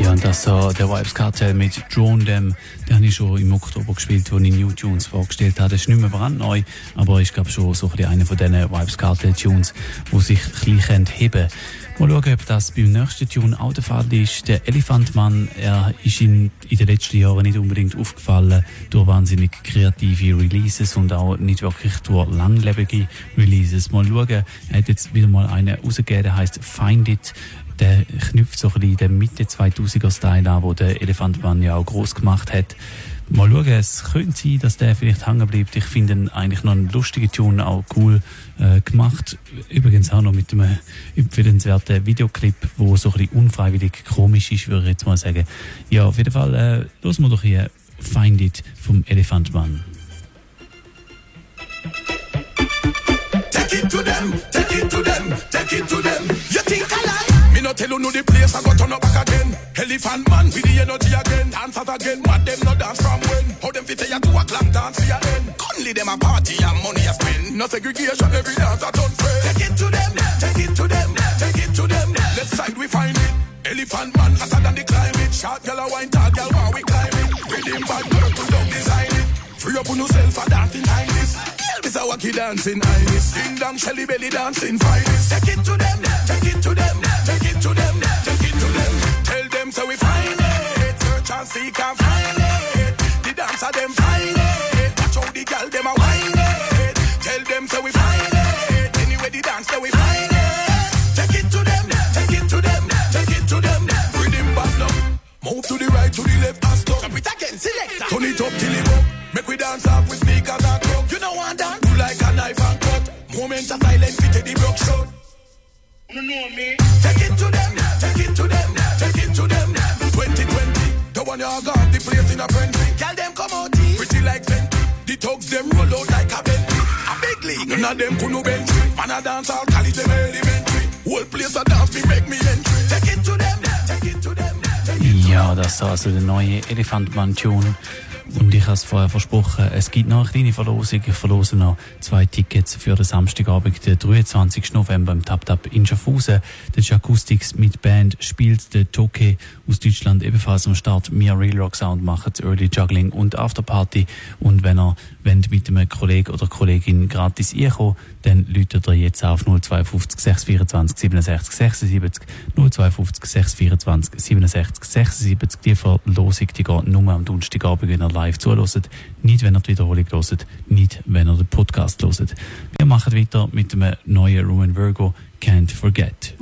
Ja, und das so der Vibes Cartel mit Drone Dem, den habe ich schon im Oktober gespielt, als ich New Tunes vorgestellt habe. Das ist nicht mehr brandneu, aber ich glaube schon so ein einer von diesen Vibes Cartel Tunes, die sich ein bisschen heben können. Mal schauen, ob das beim nächsten Tune auch der Fall ist. Der Elefantmann, er ist in, in den letzten Jahren nicht unbedingt aufgefallen durch wahnsinnig kreative Releases und auch nicht wirklich durch langlebige Releases. Mal schauen, er hat jetzt wieder mal eine rausgegeben, der heißt Find It. Der knüpft so ein bisschen den Mitte 2000er Style an, wo der Elefantmann ja auch groß gemacht hat. Mal schauen, es könnte sein, dass der vielleicht hängen bleibt. Ich finde ihn eigentlich noch einen lustigen Tune, auch cool äh, gemacht. Übrigens auch noch mit einem empfehlenswerten Videoclip, wo so ein bisschen unfreiwillig komisch ist, würde ich jetzt mal sagen. Ja, auf jeden Fall, äh, hören wir doch hier Find It vom Elefantmann. Take it to them, take it to them, take it to them. You think I lie? Me no tell you no the place I go turn up back again. Elephant man with the energy again, dance out again. Mad them no dance from when? How them fit a two o'clock dance for your end? Conley them a party and money a spend. No segregation, every dance a done friend. Take it to them, take it to them, take it to them. Let's side we find it. Elephant man hotter than the climate. Short girl a wine, tall girl while we climb it. Rhythm bad girl, put down design it. Free up on yourself for dancing this. Elvis a wacky dancing highness. Ding dong, shelly belly dancing finest. Take it to them, take it to them, so we find it. Search and seek and find it. The dancer them find it. Watch how the girl them a wine it. Tell them so we find it. Anyway the dance so we find it. Take it to them, take it to them, take it to them. Rhythm back now. Move to the right, to the left, and stop. Drop it again, select. Turn it up till it up. Make we dance up with sneakers and crook. You know one dance. Do like a knife and cut. Moments of silence, fit the broke shot. You know me. Take it to them, take it to them, take it to them. 2020, the one you got the place in a frenzy. Tell them come out, pretty like Fenty. The thugs them roll out like a Bentley. A big league, none of them could no bench. Man a dance all college them elementary. Whole place a dance me make me entry. Take it to them, take it to them. Ja, das ist also der neue Elefantmann-Tune. Und ich habe es vorher versprochen, es gibt noch eine kleine Verlosung. Ich verlose noch zwei Tickets für den Samstagabend, den 23. November im Tap Tap in Schaffhausen. Der Acoustics mit Band spielt der Toke aus Deutschland ebenfalls am Start. Mia Real Rock Sound macht Early Juggling und Afterparty. Und wenn ihr wollt mit einem Kollegen oder Kollegin gratis einkommen, dann läutet ihr jetzt auf 052 624 67 76 052 624 67 76. Die Verlosung die geht nur am Donnerstagabend, wenn ihr live zuhört. Nicht, wenn ihr die Wiederholung hört. Nicht, wenn ihr den Podcast hört. Wir machen weiter mit dem neuen Ruin Virgo, Can't Forget.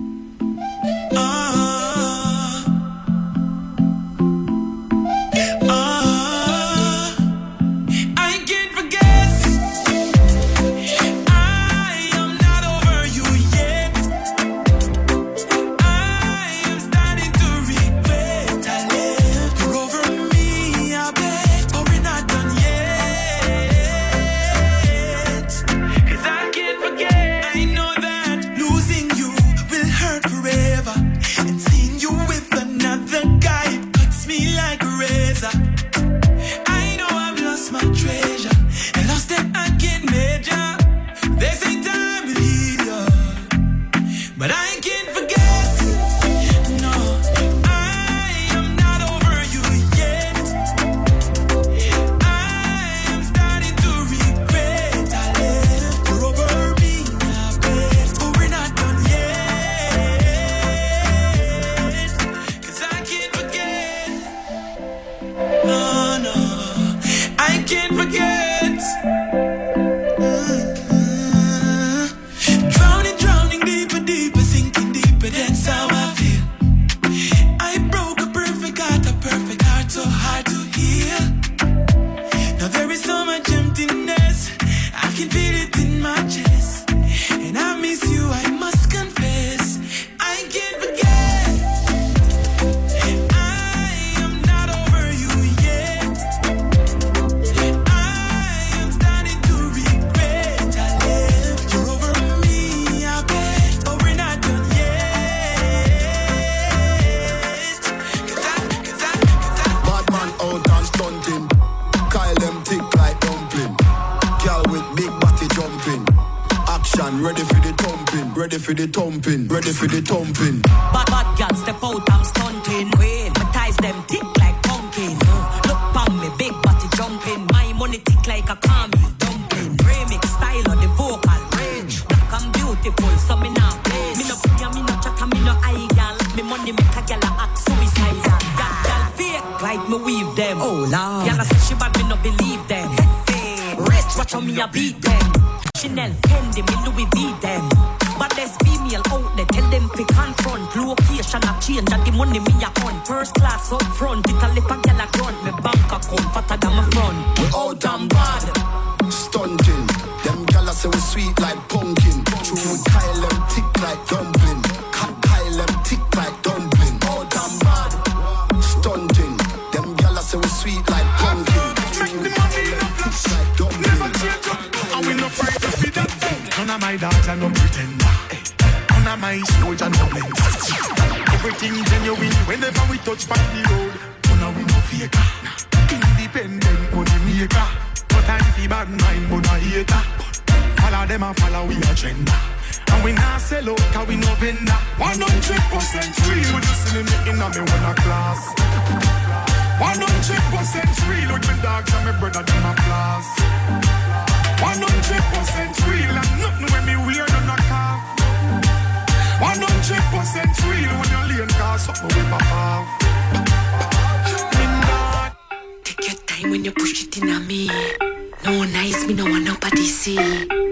Nice, me no want nobody see.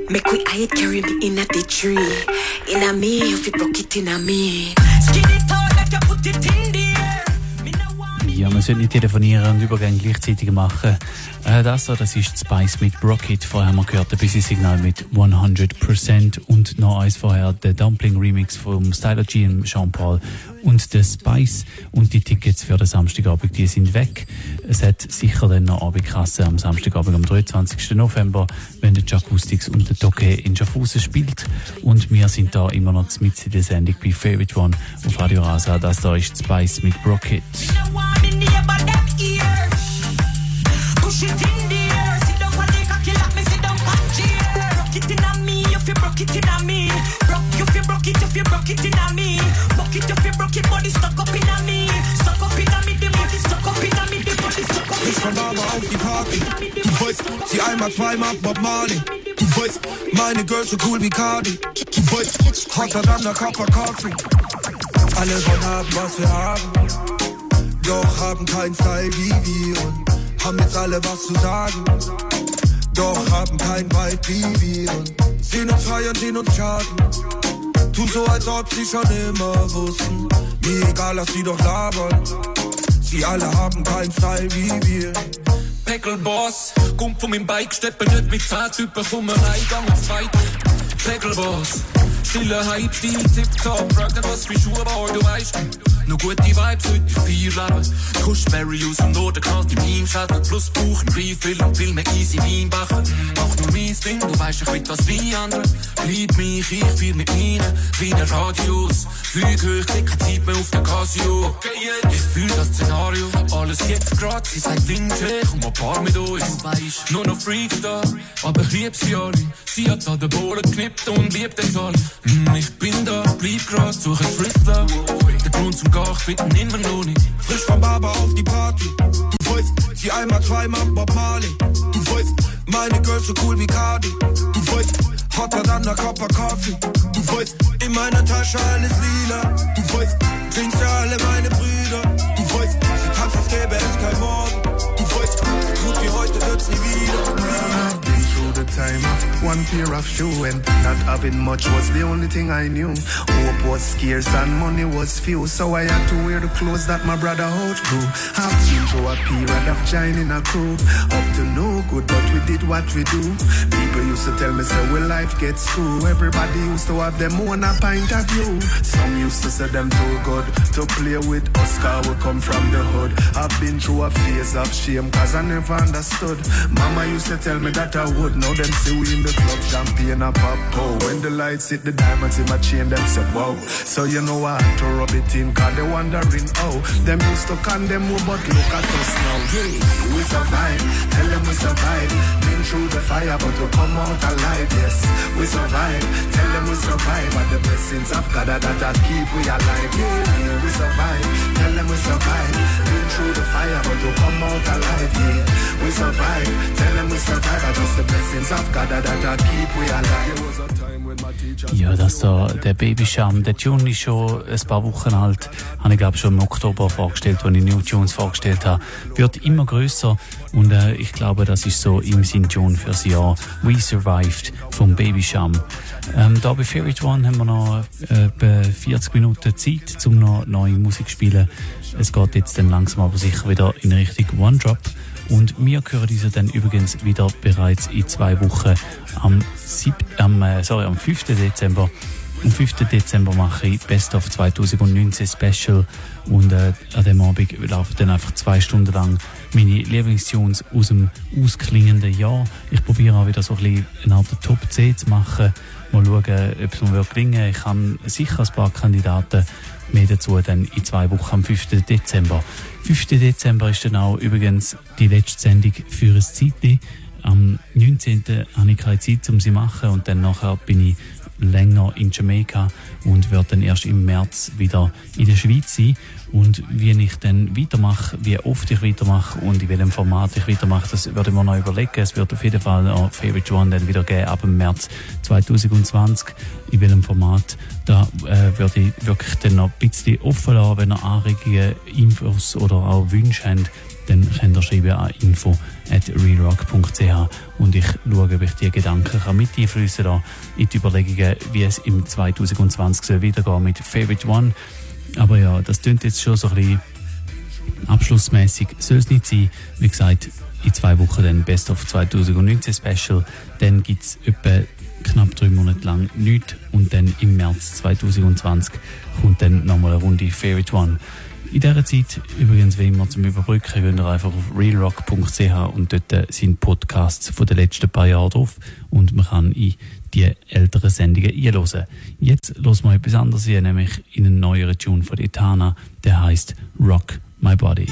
Make we hide carry me in a the tree. In a me, if you broke it in a me. Skin it out like you put it in the. Ja, man sollte nicht telefonieren und Übergänge gleichzeitig machen. Äh, das da, das ist Spice mit Rocket. Vorher haben wir gehört, ein bisschen Signal mit 100% und noch eins vorher, der Dumpling Remix vom Styler G und Jean Paul und der Spice. Und die Tickets für den Samstagabend, die sind weg. Es hat sicher dann noch Abendkasse am Samstagabend am 23. November, wenn der Jacoustics und der Toke in Schaffhausen spielt. Und wir sind da immer noch mit in der Sendung bei Favorite One auf Radio Rasa. Das da ist Spice mit Rocket. The the the the the die einmal, zweimal Bob Marley. Du Girls so cool wie Cardi. Du weißt, hotter than a cup of coffee. Alle wollen haben, was wir haben. Doch haben keinen Style wie wir und haben jetzt alle was zu sagen. Doch haben kein Vibe wie wir und sehen uns feiern, sehen uns charten. Tun so, als ob sie schon immer wussten. Mir egal, lass sie doch labern. Sie alle haben keinen Style wie wir. Peggelboss, kommt von meinem Bike, steppe nicht mit 10 Typen, komm rein, gang und fight. Peggelboss, stille Hype, Stil, Tip-Top, Rocket, was für Schuhe, aber du weißt, noch gute Vibes heute vier Leben. Kuschberry aus dem Norden, knallt im Heimschädel, plus Bauch, ein Refill und will mir easy Weinbachen. Mach nur mein Ding, du weißt, ich will das wie andere. Bleib mich, ich fiel mit meinen, wie ein Radius. Flieg hoch, klicke Zeit mehr auf den Casio. Okay, yeah. Ich fühl das Szenario, alles jetzt grad, sie sagt Windcheck, komm ein paar mit uns. Du weißt, nur noch Freaks da, aber ich lieb sie alle. Sie hat an den Bohlen geknippt und liebt den alle. Hm, ich bin da, bleib grad, suche Fritzler. Der Grund zum Gach finden immer noch nicht. Frisch vom Barber auf die Party. Du weißt, sie einmal, zweimal Bob Marley. Du weißt, meine Girls so cool wie Cardi. Du weißt, hotter a cup of coffee. Du weißt, in meiner Tasche alles lila. Du weißt, trinkst ja alle meine Brüder. Du weißt, sie tanzt, als gäbe es kein Morgen. Du weißt, so gut wie heute wird's nie wieder. Time of one pair of shoe and not having much was the only thing I knew. Hope was scarce and money was few, so I had to wear the clothes that my brother outgrew. I've been through a period of joining a crew, up to no good, but we did what we do. People used to tell me, say, well, life gets through. Everybody used to have them own a pint of view. Some used to say them too good to play with Oscar. we come from the hood. I've been through a phase of shame, cause I never understood. Mama used to tell me that I would. Now them see we in the club, champagne a pop. Oh, when the lights hit the diamonds in my chain, them say wow. So you know I had to rub it in, cause they wondering oh. Them used to condemn but look at us now. Yeah, we survive. Tell them we survive. Been through the fire, but we come out alive. Yes, we survive. Tell them we survive. And the blessings of God that, that keep we alive. Yeah, we survive. Tell them we survive. Been through the fire, but we come out alive. Yeah, we survive. Tell them we survive. And just the blessings of God that, that keep we alive. Ja, das da, der Babyscham, der Tune ist schon ein paar Wochen alt. Habe ich glaube schon im Oktober vorgestellt, als ich New Tunes vorgestellt habe. Wird immer größer und äh, ich glaube, das ist so im Sinn Tune fürs Jahr We Survived vom Babyscham. Ähm, da bei Favorite One haben wir noch äh, etwa 40 Minuten Zeit, um noch neue Musik zu spielen. Es geht jetzt dann langsam aber sicher wieder in Richtung One Drop. Und wir hören diese dann übrigens wieder bereits in zwei Wochen am, sieb am, äh, sorry, am 5. Dezember. Am 5. Dezember mache ich Best of 2019 Special und äh, an dem Abend laufen dann einfach zwei Stunden lang meine Lieblingstunes aus dem ausklingenden Jahr. Ich probiere auch wieder so ein bisschen eine Art Top 10 zu machen. Mal schauen, ob es mir gelingen. Ich habe sicher ein paar Kandidaten. Mehr dazu dann in zwei Wochen am 5. Dezember. 5. Dezember ist dann auch übrigens die letzte Sendung für ein Zeitli. Am 19. habe ich keine Zeit, um sie zu machen und dann nachher bin ich länger in Jamaika und wird dann erst im März wieder in der Schweiz sein. Und wie ich dann weitermache, wie oft ich weitermache und in welchem Format ich weitermache, das würde ich mir noch überlegen. Es wird auf jeden Fall noch Favorite One dann wieder geben ab dem März 2020. In welchem Format, da äh, würde ich wirklich dann noch ein bisschen offen lassen, wenn ihr Anregungen, Infos oder auch Wünsche habt, dann könnt ihr schreiben an info at realrock.ch und ich schaue, ob ich die Gedanken kann mit einfließen kann in die Überlegungen, wie es im 2020 soll weitergehen mit Favorite One. Aber ja, das klingt jetzt schon so ein bisschen abschlussmäßig. Soll es nicht sein. Wie gesagt, in zwei Wochen dann Best of 2019 Special. Dann gibt es etwa knapp drei Monate lang nichts. Und dann im März 2020 kommt dann nochmal eine Runde Favorite One. In dieser Zeit, übrigens wie immer zum Überbrücken, könnt ihr einfach auf realrock.ch und dort sind Podcasts von den letzten paar Jahren drauf und man kann in die älteren Sendungen einhören. Jetzt hören wir etwas anderes hier, nämlich in einen neueren Tune von Etana, der heißt Rock My Body.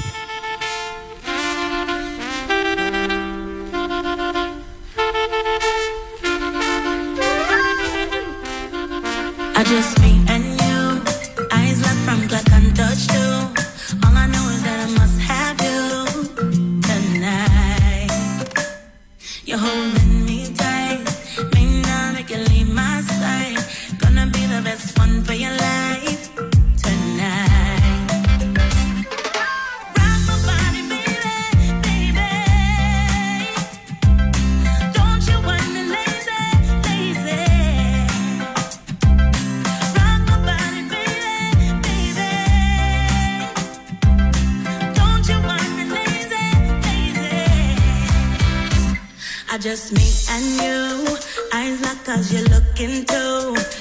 I just me and just me and you, want me lazy, lazy? Rock up on baby? Baby. Don't you want me lazy, lazy? I just need a new eyes locked cause you're looking too.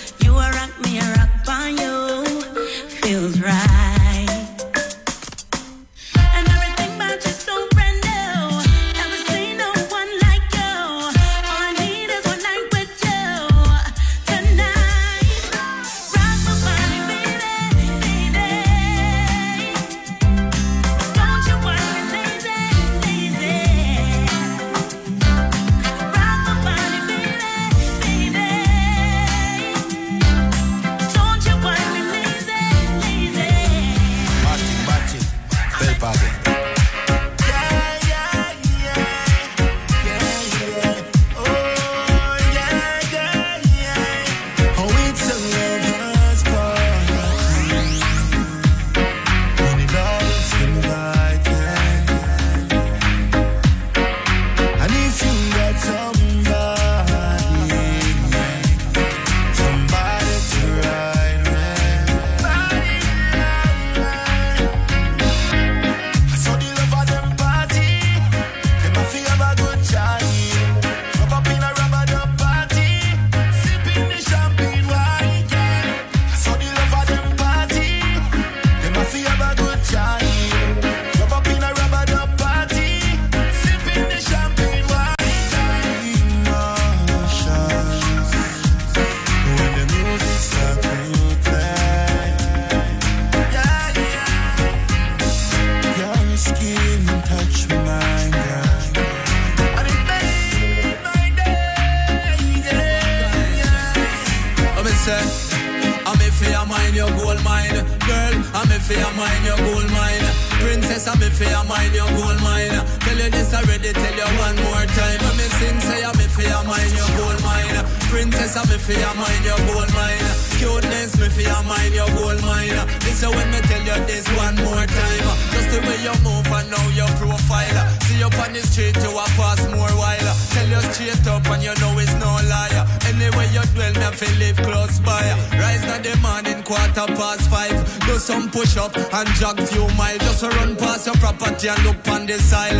Property and look on the side.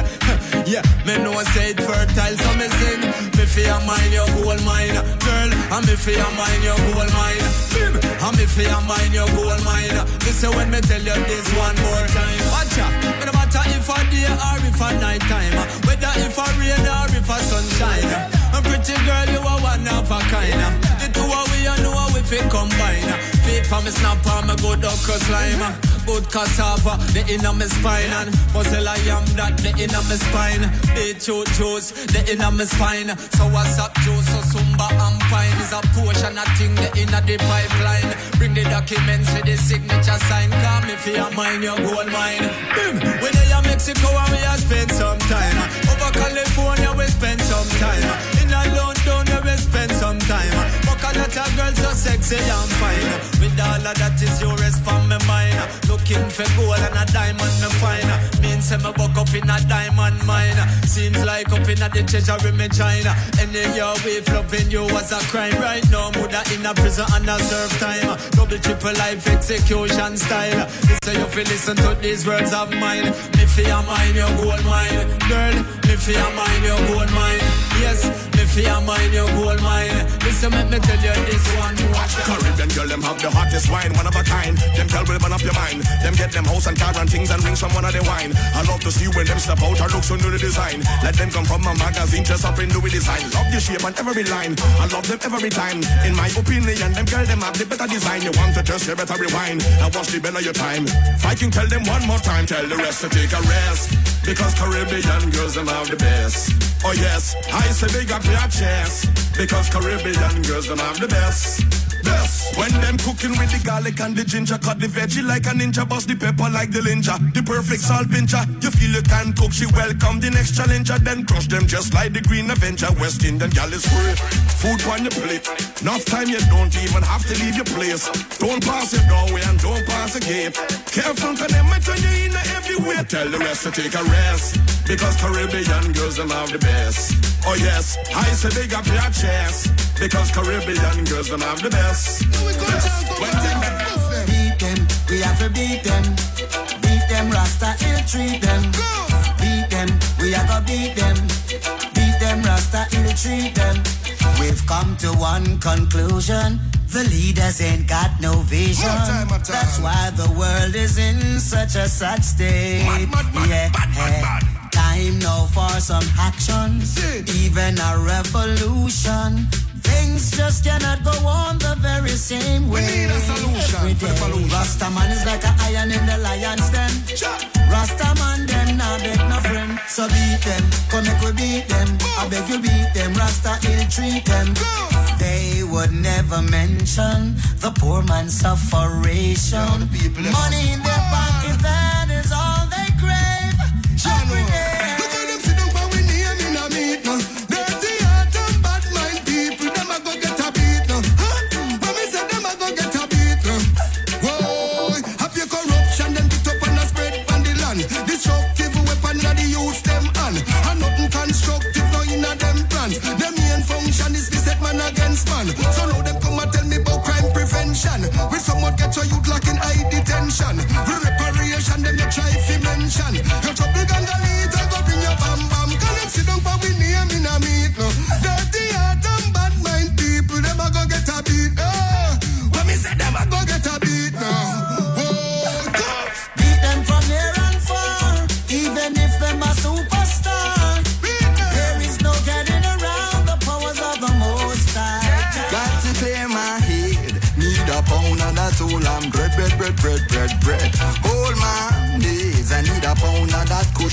*laughs* yeah, me know say it fertile, so me sing. Me fear mind your gold mine, girl. And me fear mind your gold mine. Bim. And me fear mind your gold mine. Listen when me tell you this one more time. Watch out, me no matter if a day or if a night time. Whether if a rain or if a sunshine. A pretty girl, you are one of a kind. The two of we, you know we fit combine. Feet for me snap good okra slime. Good cassava, the inner me spine. And I am that, the inner me spine. Beetroot juice, the inner me spine. So what's up juice, so sumba and pine is a portion and a thing the inna the pipeline. Bring the documents for the signature sign. Come if you mind your gold mine. Boom. We there in Mexico and we have spent some time. Over California we spend some time. Lot of girls so sexy and fine. With all of that is your rest from my mind. Looking for gold and a diamond me find. Means me buck up in a diamond mine. Seems like up in a the treasure in me China. Any your way loving you was a crime. Right now, mother in a prison and a serve time. Double triple life execution style. Listen, you feel listen to these words of mine. Me fear mine, your gold mine. Girl, me fear mine, your gold mine. Yes, fear mine, your gold mine. Listen, let me tell you this one. Caribbean girl, them have the hottest wine, one of a kind. Them girl will burn up your mind. Them get them house and car and things and rings from one of the wine. I love to see when them step out or look so new the design. Let them come from a magazine, dress up in Louis design. Love the shape and every line. I love them every time. In my opinion, them girl them have the better design. You want to test, you better rewind. I watch the of your time. Fighting, tell them one more time. Tell the rest to take a rest. Because Caribbean girls them have the best. Oh yes, I say got me a chance. Because Caribbean girls don't have the best. Best. When them cooking with the garlic and the ginger, cut the veggie like a ninja, bust the pepper like the ninja. The perfect salt pincher. You feel you can cook, she welcome the next challenger. Then crush them just like the Green Avenger. West Indian gal is free. Food on your plate. Enough time you don't even have to leave your place. Don't pass your doorway and don't pass the gate. Careful, cause them might turn you in everywhere. Tell the rest to take a rest. Because Caribbean girls them have the best. Oh yes, I say they got a chance. Because Caribbean girls them have the best. We have to beat them. Beat them, Rasta treat them. Beat them, we have to beat them. Beat them, Rasta treat them. We've come to one conclusion. The leaders ain't got no vision. Time, time. That's why the world is in such a sad state. yeah. Time now for some action. Even a revolution. Things just cannot go on the very same way. We need a solution every for the day. Rastaman is like a iron in the lion's den. Rastaman them nah beg no friend. So beat them, come make we beat them. I beg you beat them, Rasta ill treat them. They would never mention the poor man's sufferation. Money in their pocket, that is all We somewhat get your youth locked in high detention. Reparation, them you try to mention. Your trouble ganga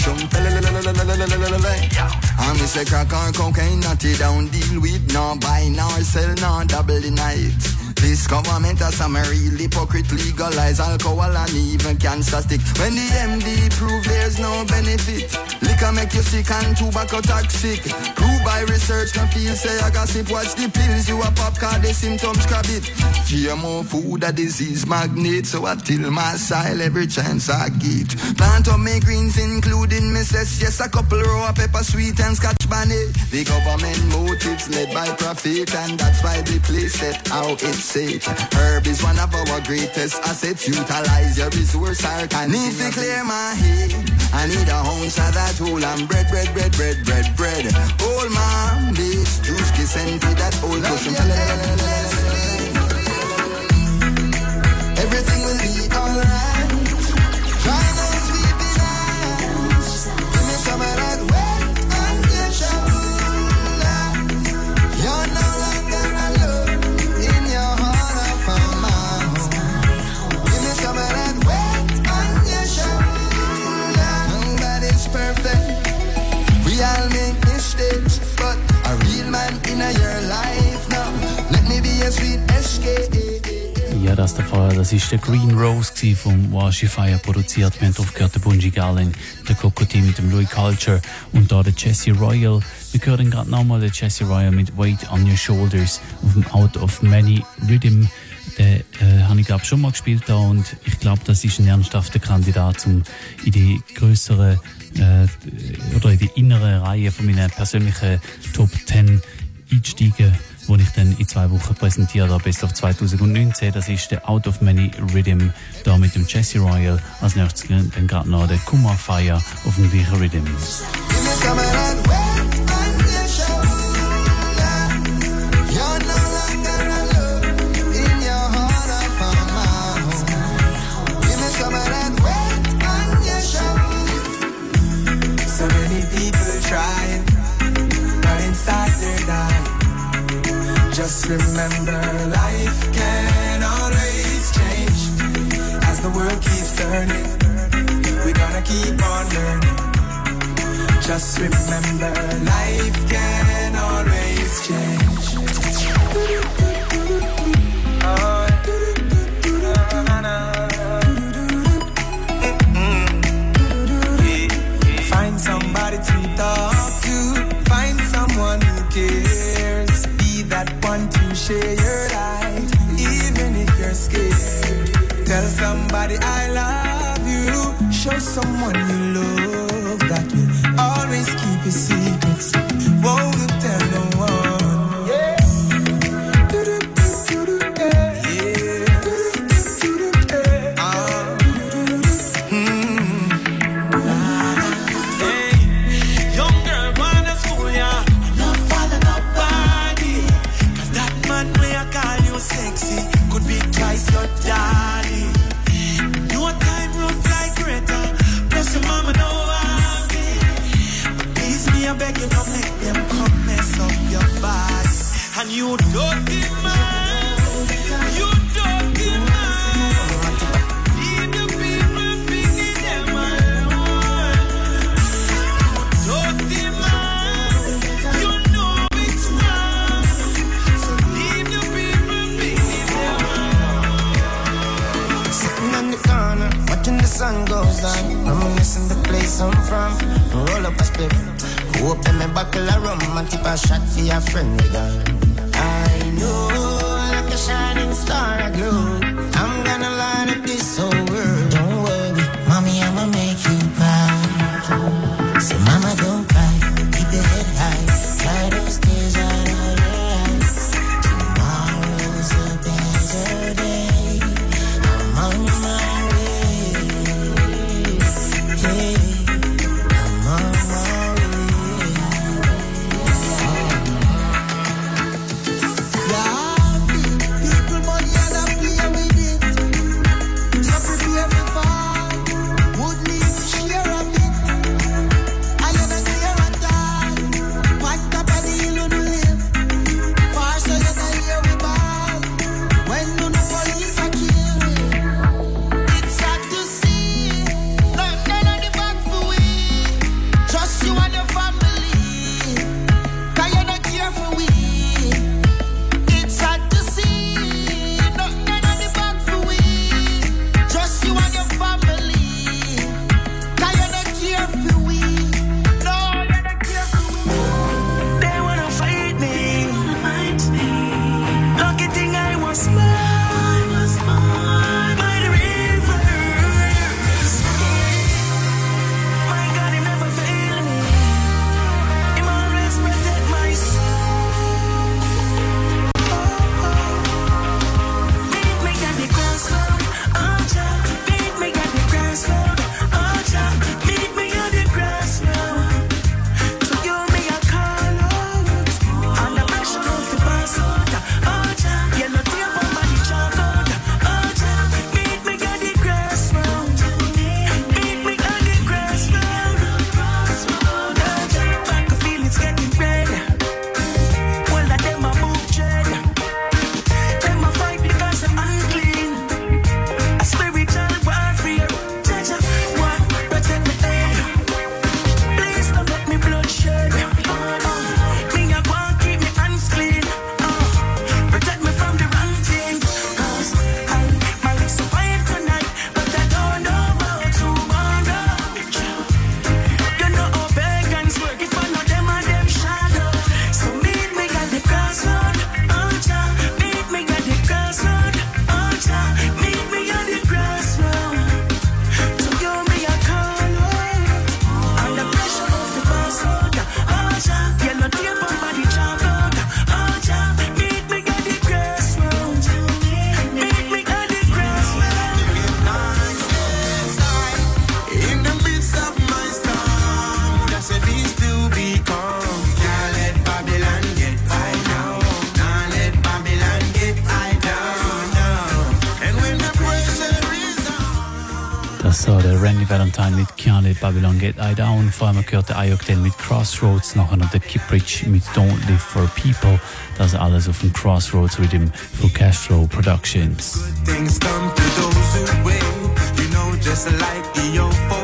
cushion. And me say crack or cocaine, not it down deal with. No buy, nor sell, nor double the night. This government has some real hypocrite legalize alcohol and even cancer stick. When the MD prove there's no benefit, liquor make you sick and tobacco toxic. Prove by research, no feel say I gossip. Watch the pills you a pop, cause the symptoms grab it. GMO food a disease magnet, so I till my style every chance I get. Plant up my greens, including cess, yes a couple row of pepper sweet and scotch bonnet. The government motives led by profit, and that's why the place set how it's set. Herb is one of our greatest assets. Utilize your resource, I can need to clear my head. I need a ounce of that whole and bread, bread, bread, bread, bread, bread. Hold my bitch, juice kiss and feed that old cushion. Everything will be alright. Ja, das der Fall. Das ist der Green Rose vom Washi Fire produziert. Wir haben aufgehört, der Bungie Garlin, der Cocotte mit dem Louis Culture und da der Jesse Royal. Wir hören gerade nochmal den Jesse Royal mit Weight on Your Shoulders auf dem Out of Many Rhythm. Den äh, habe ich glaube schon mal gespielt da und ich glaube, das ist ein ernsthafter Kandidat, um in die größere äh, oder in die innere Reihe von meinen persönlichen Top 10 einsteigen wo ich dann in zwei Wochen präsentiere, da Best of 2019. Das ist der Out of Many Rhythm, da mit dem Jesse Royal. Als nächstes dann gerade noch der Kumar Fire auf dem gleichen Rhythm. Just remember, life can always change. As the world keeps turning, we're gonna keep on learning. Just remember, life can always change. Somebody I love you. Show someone you love that will always keep your secrets. Won't goes down. Reminiscing the place I'm from. Roll up a split. Open my buckle of rum and tip a shot for your friend again. I know, like a shining star I glow. I'm gonna light up this whole mit Babylon Get I Down. Vorher haben wir gehört der I-Octane mit Crossroads, nachher noch der Kipridge mit Don't Live for People. Das alles auf dem Crossroads mit dem Full Castro Productions. Good things come to those who will, you know, just like the old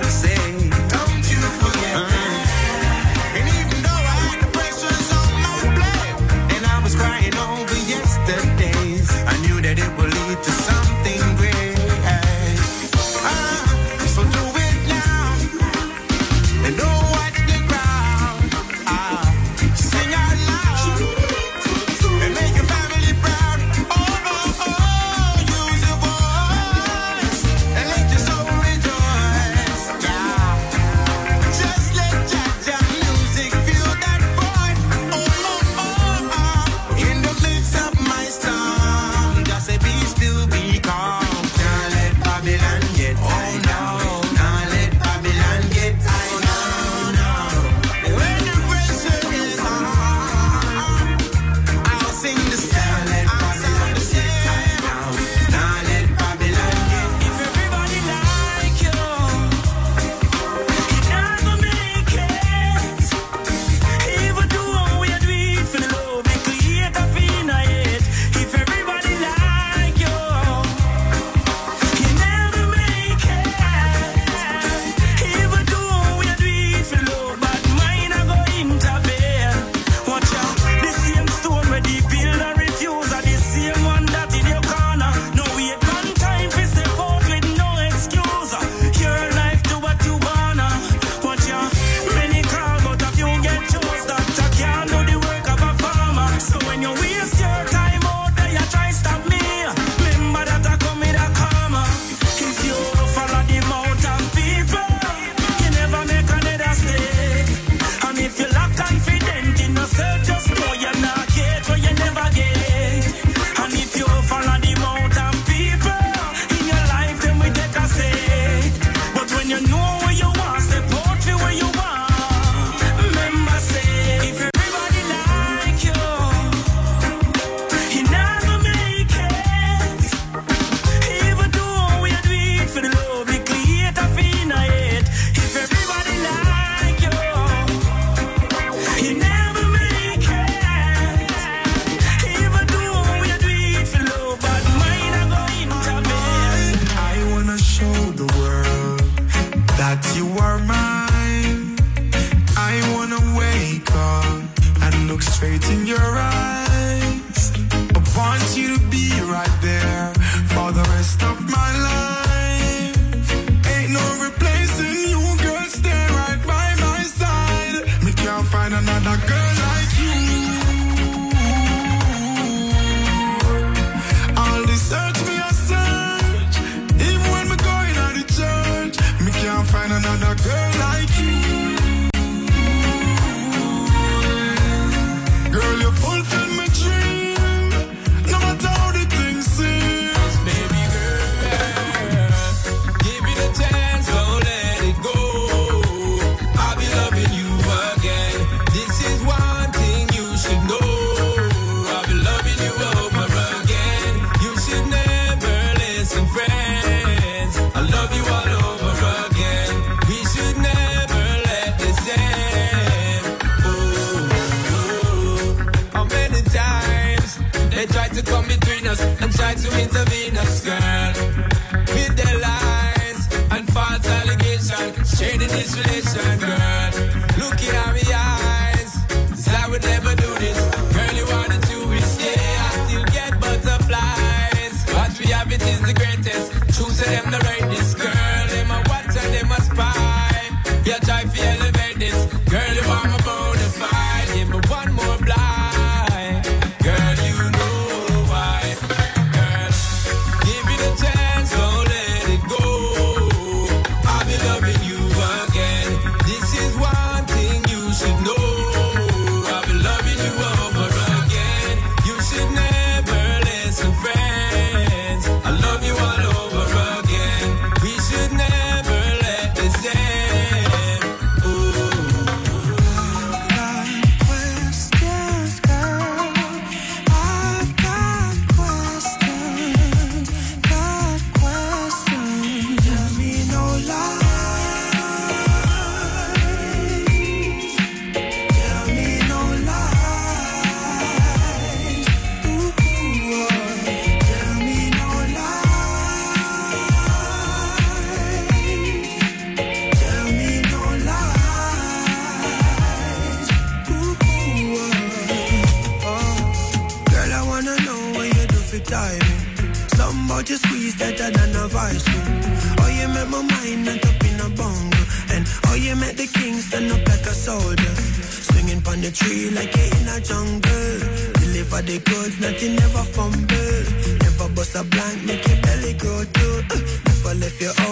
Tree like you're in a jungle. Deliver the goods, nothing never fumble. Never bust a blank, make your belly grow too. Uh, never left you out,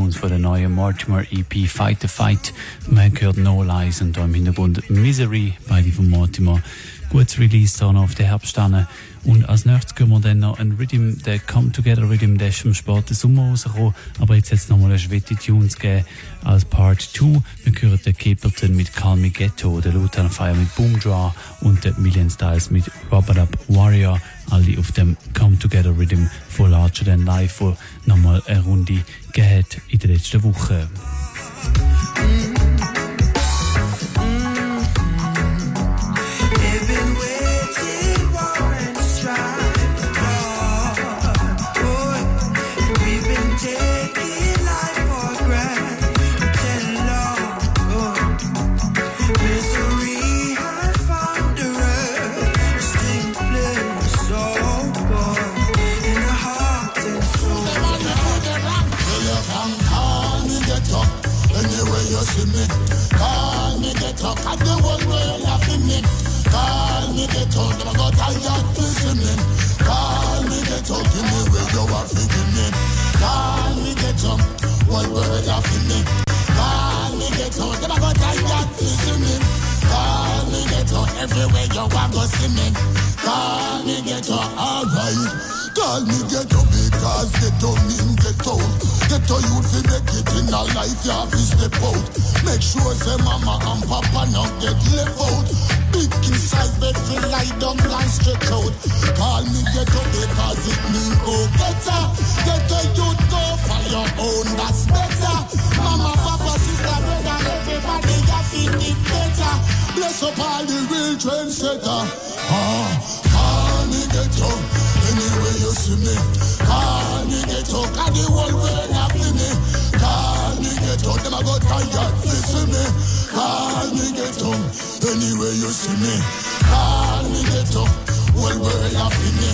Tunes von der neuen Mortimer EP Fight the Fight. Man hört No Lies und da im Hintergrund Misery, beide von Mortimer. Gutes Release da noch auf der Herbststerne. Und als nächstes können wir dann noch einen Rhythm, der Come Together Rhythm, der ist im späten Sommer rausgekommen. Aber jetzt es nochmal eine Schwette Tunes gegeben als Part 2. Wir hören den Capleton mit Call Me Ghetto, der Lutan Fire mit Boom Draw und der Million Styles mit Robert Up Warrior. Alle auf dem Come Together Rhythm von Larger Than Life, nochmal eine Runde gegeben in der letzten Woche. You want go see me. Call me get up, alright. Call me get up because get up mean get out. Get to youth fi make it in a life you have to step out. Make sure say mama and papa not get left out. Big inside bed feel lie down and stretch out. Call me get up because it mean go better. Get to youth go for your own that's better. Mama, papa, sister, brother, Bless up all the real trendsetter. Ah, ah, me get up anyway you see me. Ah, me get up, and the world happy me. Ah, me get them a go tired see me. Call me get up, anyway you see me. Me get up, whole world happy me.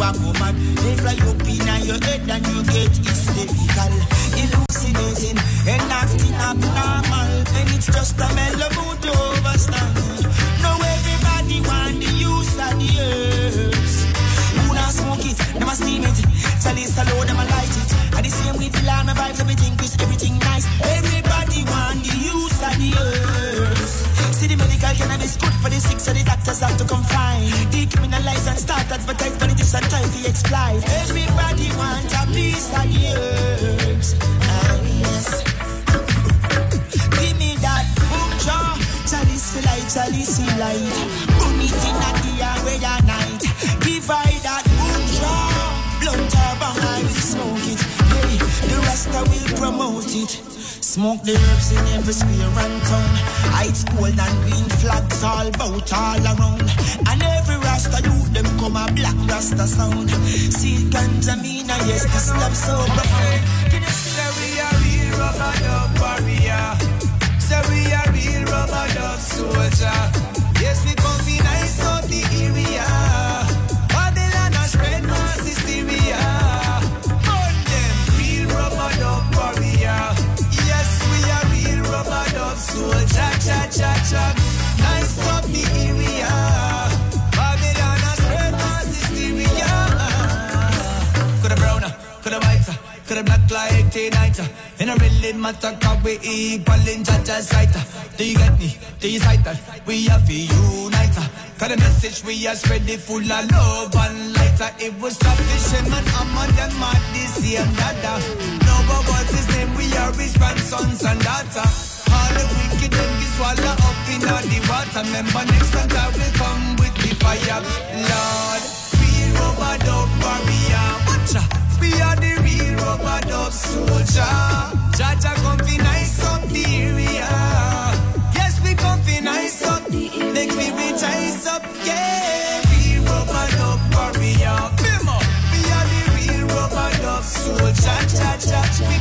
A go mad. They fly up in your head and you get hysterical. Hallucinating and acting abnormal. And it's just a mellow mood cannabis good for the sick, so the doctors have to confine. Decriminalize and start advertise, but it is a time to exploit. Everybody want a piece of the herbs. Ah, yes. Give me that boom jaw. Chalice like chalice light. Smoke the herbs in every square and town. Ice cold and green flags all bout all around. And every rasta youth them come a black rasta sound. See ganja mina, yes, this love so profound. Say we are real rubber dub warrior. Say we are real rubber dub soldier. Yes, we come be nice out of matter cause we equal in judge's sight. Do you get me? Do you sight that? We are for unite Cause the message we are spreading full of love and light. It was selfish I'm on them are this year, Nada. No but what's his name, we are his grandsons and daughters. All the wicked them get swallowed up in all the water. Remember next time I will come with the fire. Lord, real rubber dub warrior. We are the real rubber dub soldier. Jaja come be nice up the area. Yes, we come be nice up. Make me rejoice up, yeah. Real rubber dub warrior. We are the real rubber dub soldier. Jaja, we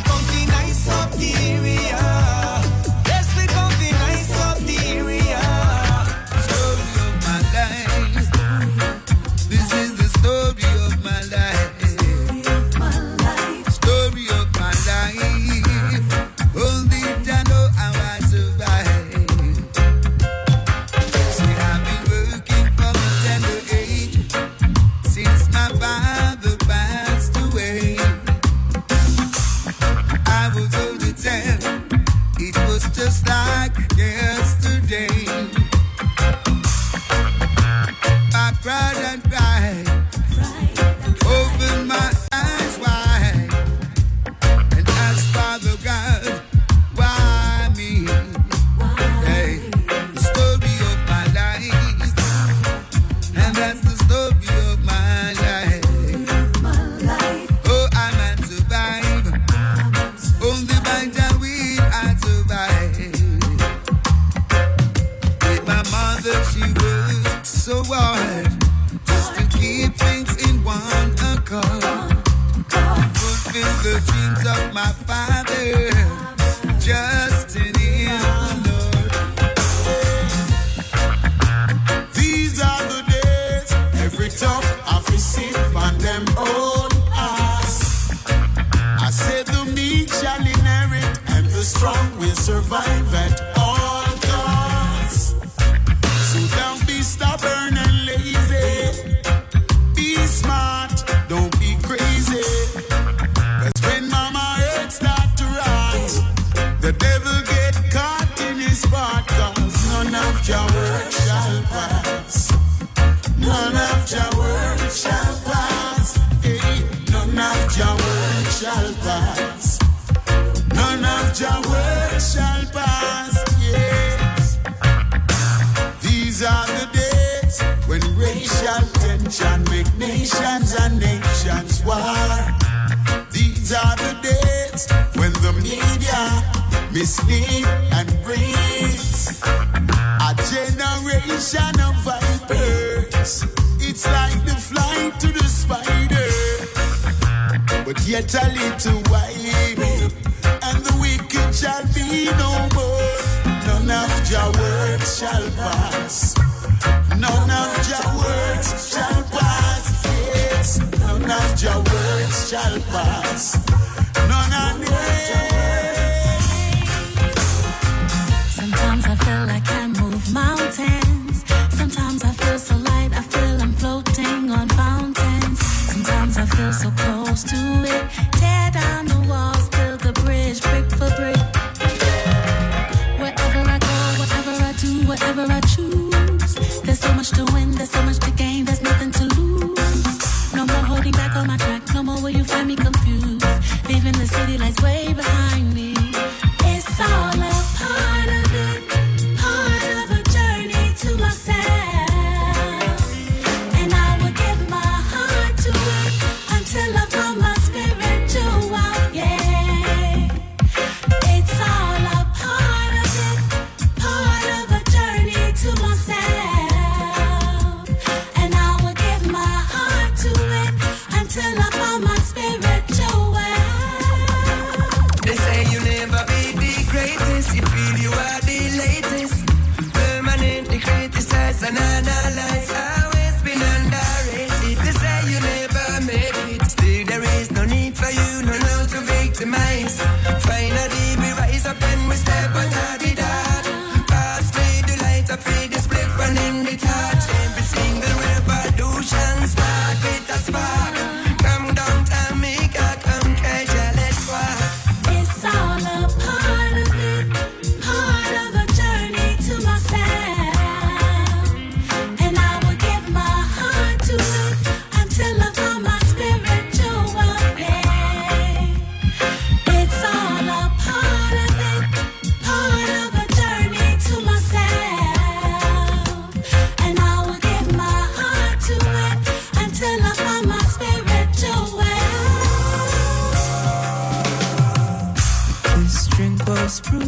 Prove.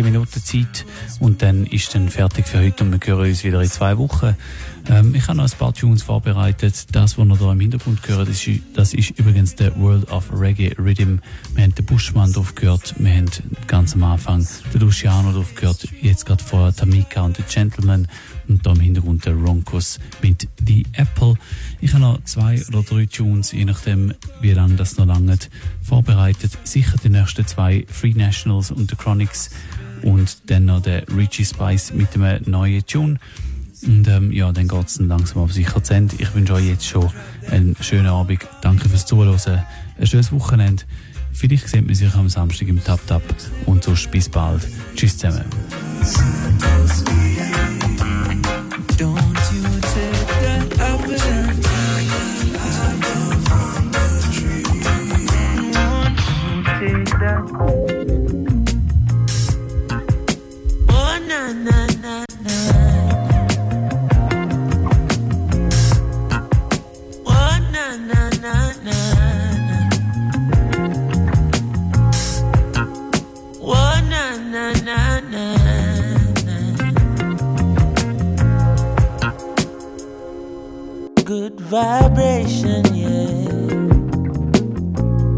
10 Minuten Zeit und dann ist dann fertig für heute und wir hören uns wieder in zwei Wochen. Ähm, ich habe noch ein paar Tunes vorbereitet. Das, was ihr hier im Hintergrund gehört, das ist, das ist übrigens der World of Reggae Rhythm. Wir haben den Buschmann drauf gehört, wir haben ganz am Anfang den Luciano drauf gehört, jetzt gerade vorher Tamika und The Gentleman und da im Hintergrund der Roncos mit The Apple. Ich habe noch zwei oder drei Tunes, je nachdem, wie lange das noch langt, vorbereitet. Sicher die nächsten zwei Free Nationals und The Chronics und dann noch der Richie Spice mit einem neuen Tune. Und ähm, ja, dann geht es langsam aber sicher zu Ende. Ich wünsche euch jetzt schon einen schönen Abend. Danke fürs Zuhören. Ein schönes Wochenende. Vielleicht sehen wir sich am Samstag im Tap Tap. Und sonst bis bald. Tschüss zusammen. Don't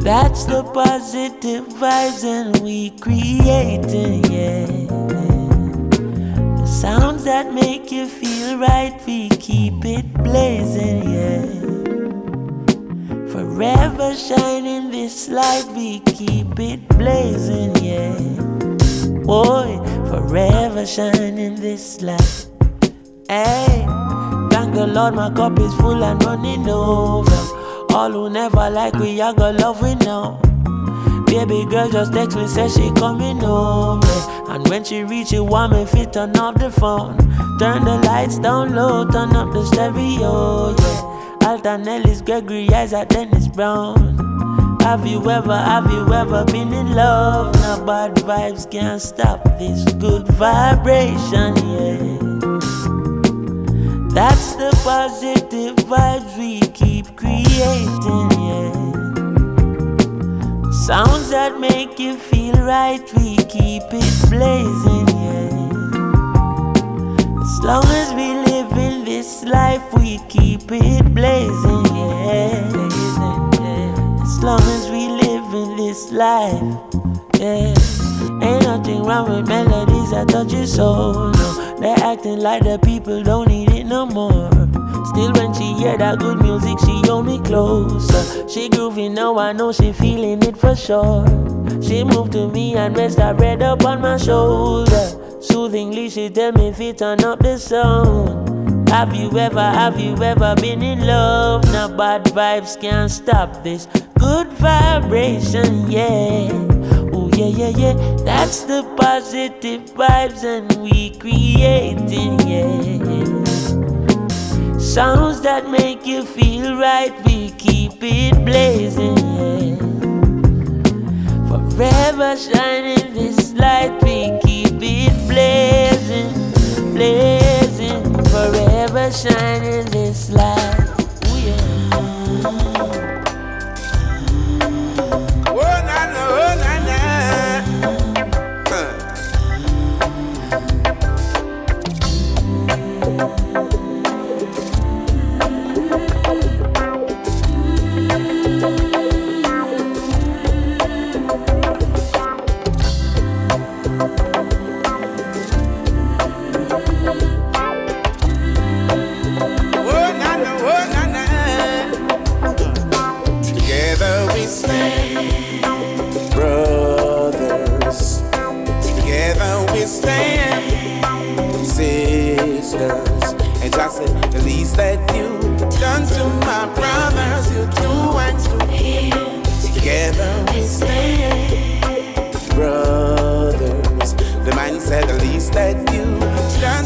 That's the positive vibes and we creating, yeah. Sounds that make you feel right, we keep it blazing, yeah. Forever shining this light, we keep it blazing, yeah. Boy, forever shining this light. Hey, thank the Lord, my cup is full and running over. All who never like we, I got love we know. Baby girl just text me, say she coming over. And when she reach, it want me fit turn off the phone. Turn the lights down low, turn up the stereo, yeah. Alton Ellis, Gregory Isaac, Dennis Brown. Have you ever, have you ever been in love? Now bad vibes can't stop this good vibration, yeah. That's the positive vibes we keep creating, yeah. Sounds that make you feel right, we keep it blazing, yeah. As long as we live in this life, we keep it blazing, yeah. As long as we live in this life, yeah. Ain't nothing wrong with melodies that touch your soul, no. They're acting like the people don't need it no more. Still, when she hear that good music, she hold me closer. She grooving now, I know she feeling it for sure. She moved to me and rest her head up on my shoulder. Soothingly, she tell me if it turn up the sound. Have you ever, have you ever been in love? Now bad vibes can't stop this good vibration, yeah. Oh yeah, yeah, yeah. That's the positive vibes and we creating, yeah. Sounds that make you feel right, we keep it blazing. Forever shining this light, we keep it blazing, blazing. Forever shining this light. Yeah. Oh oh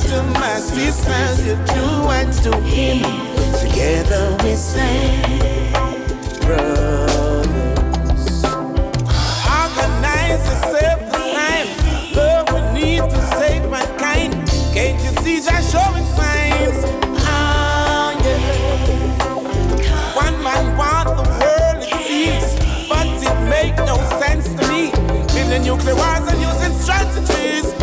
sisters, you two and to him. Together we stand, brothers. Organize yourself this time. Love we need to save mankind. Can't you see just showing signs? Ah, yeah. One man want the world, it seems, but it make no sense to me. Building nuclear wars and using strategies.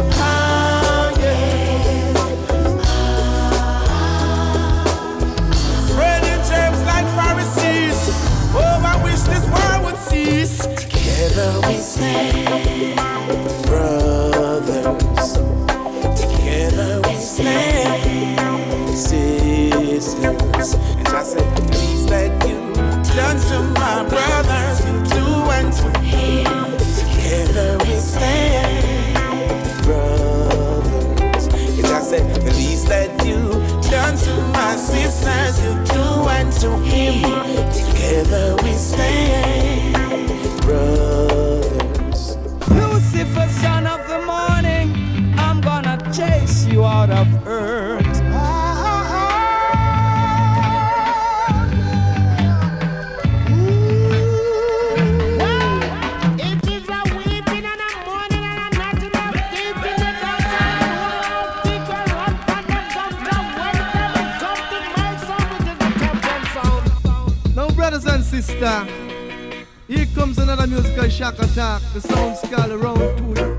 To him. Together we stand, shock attack. The sound skull around two. Favorite,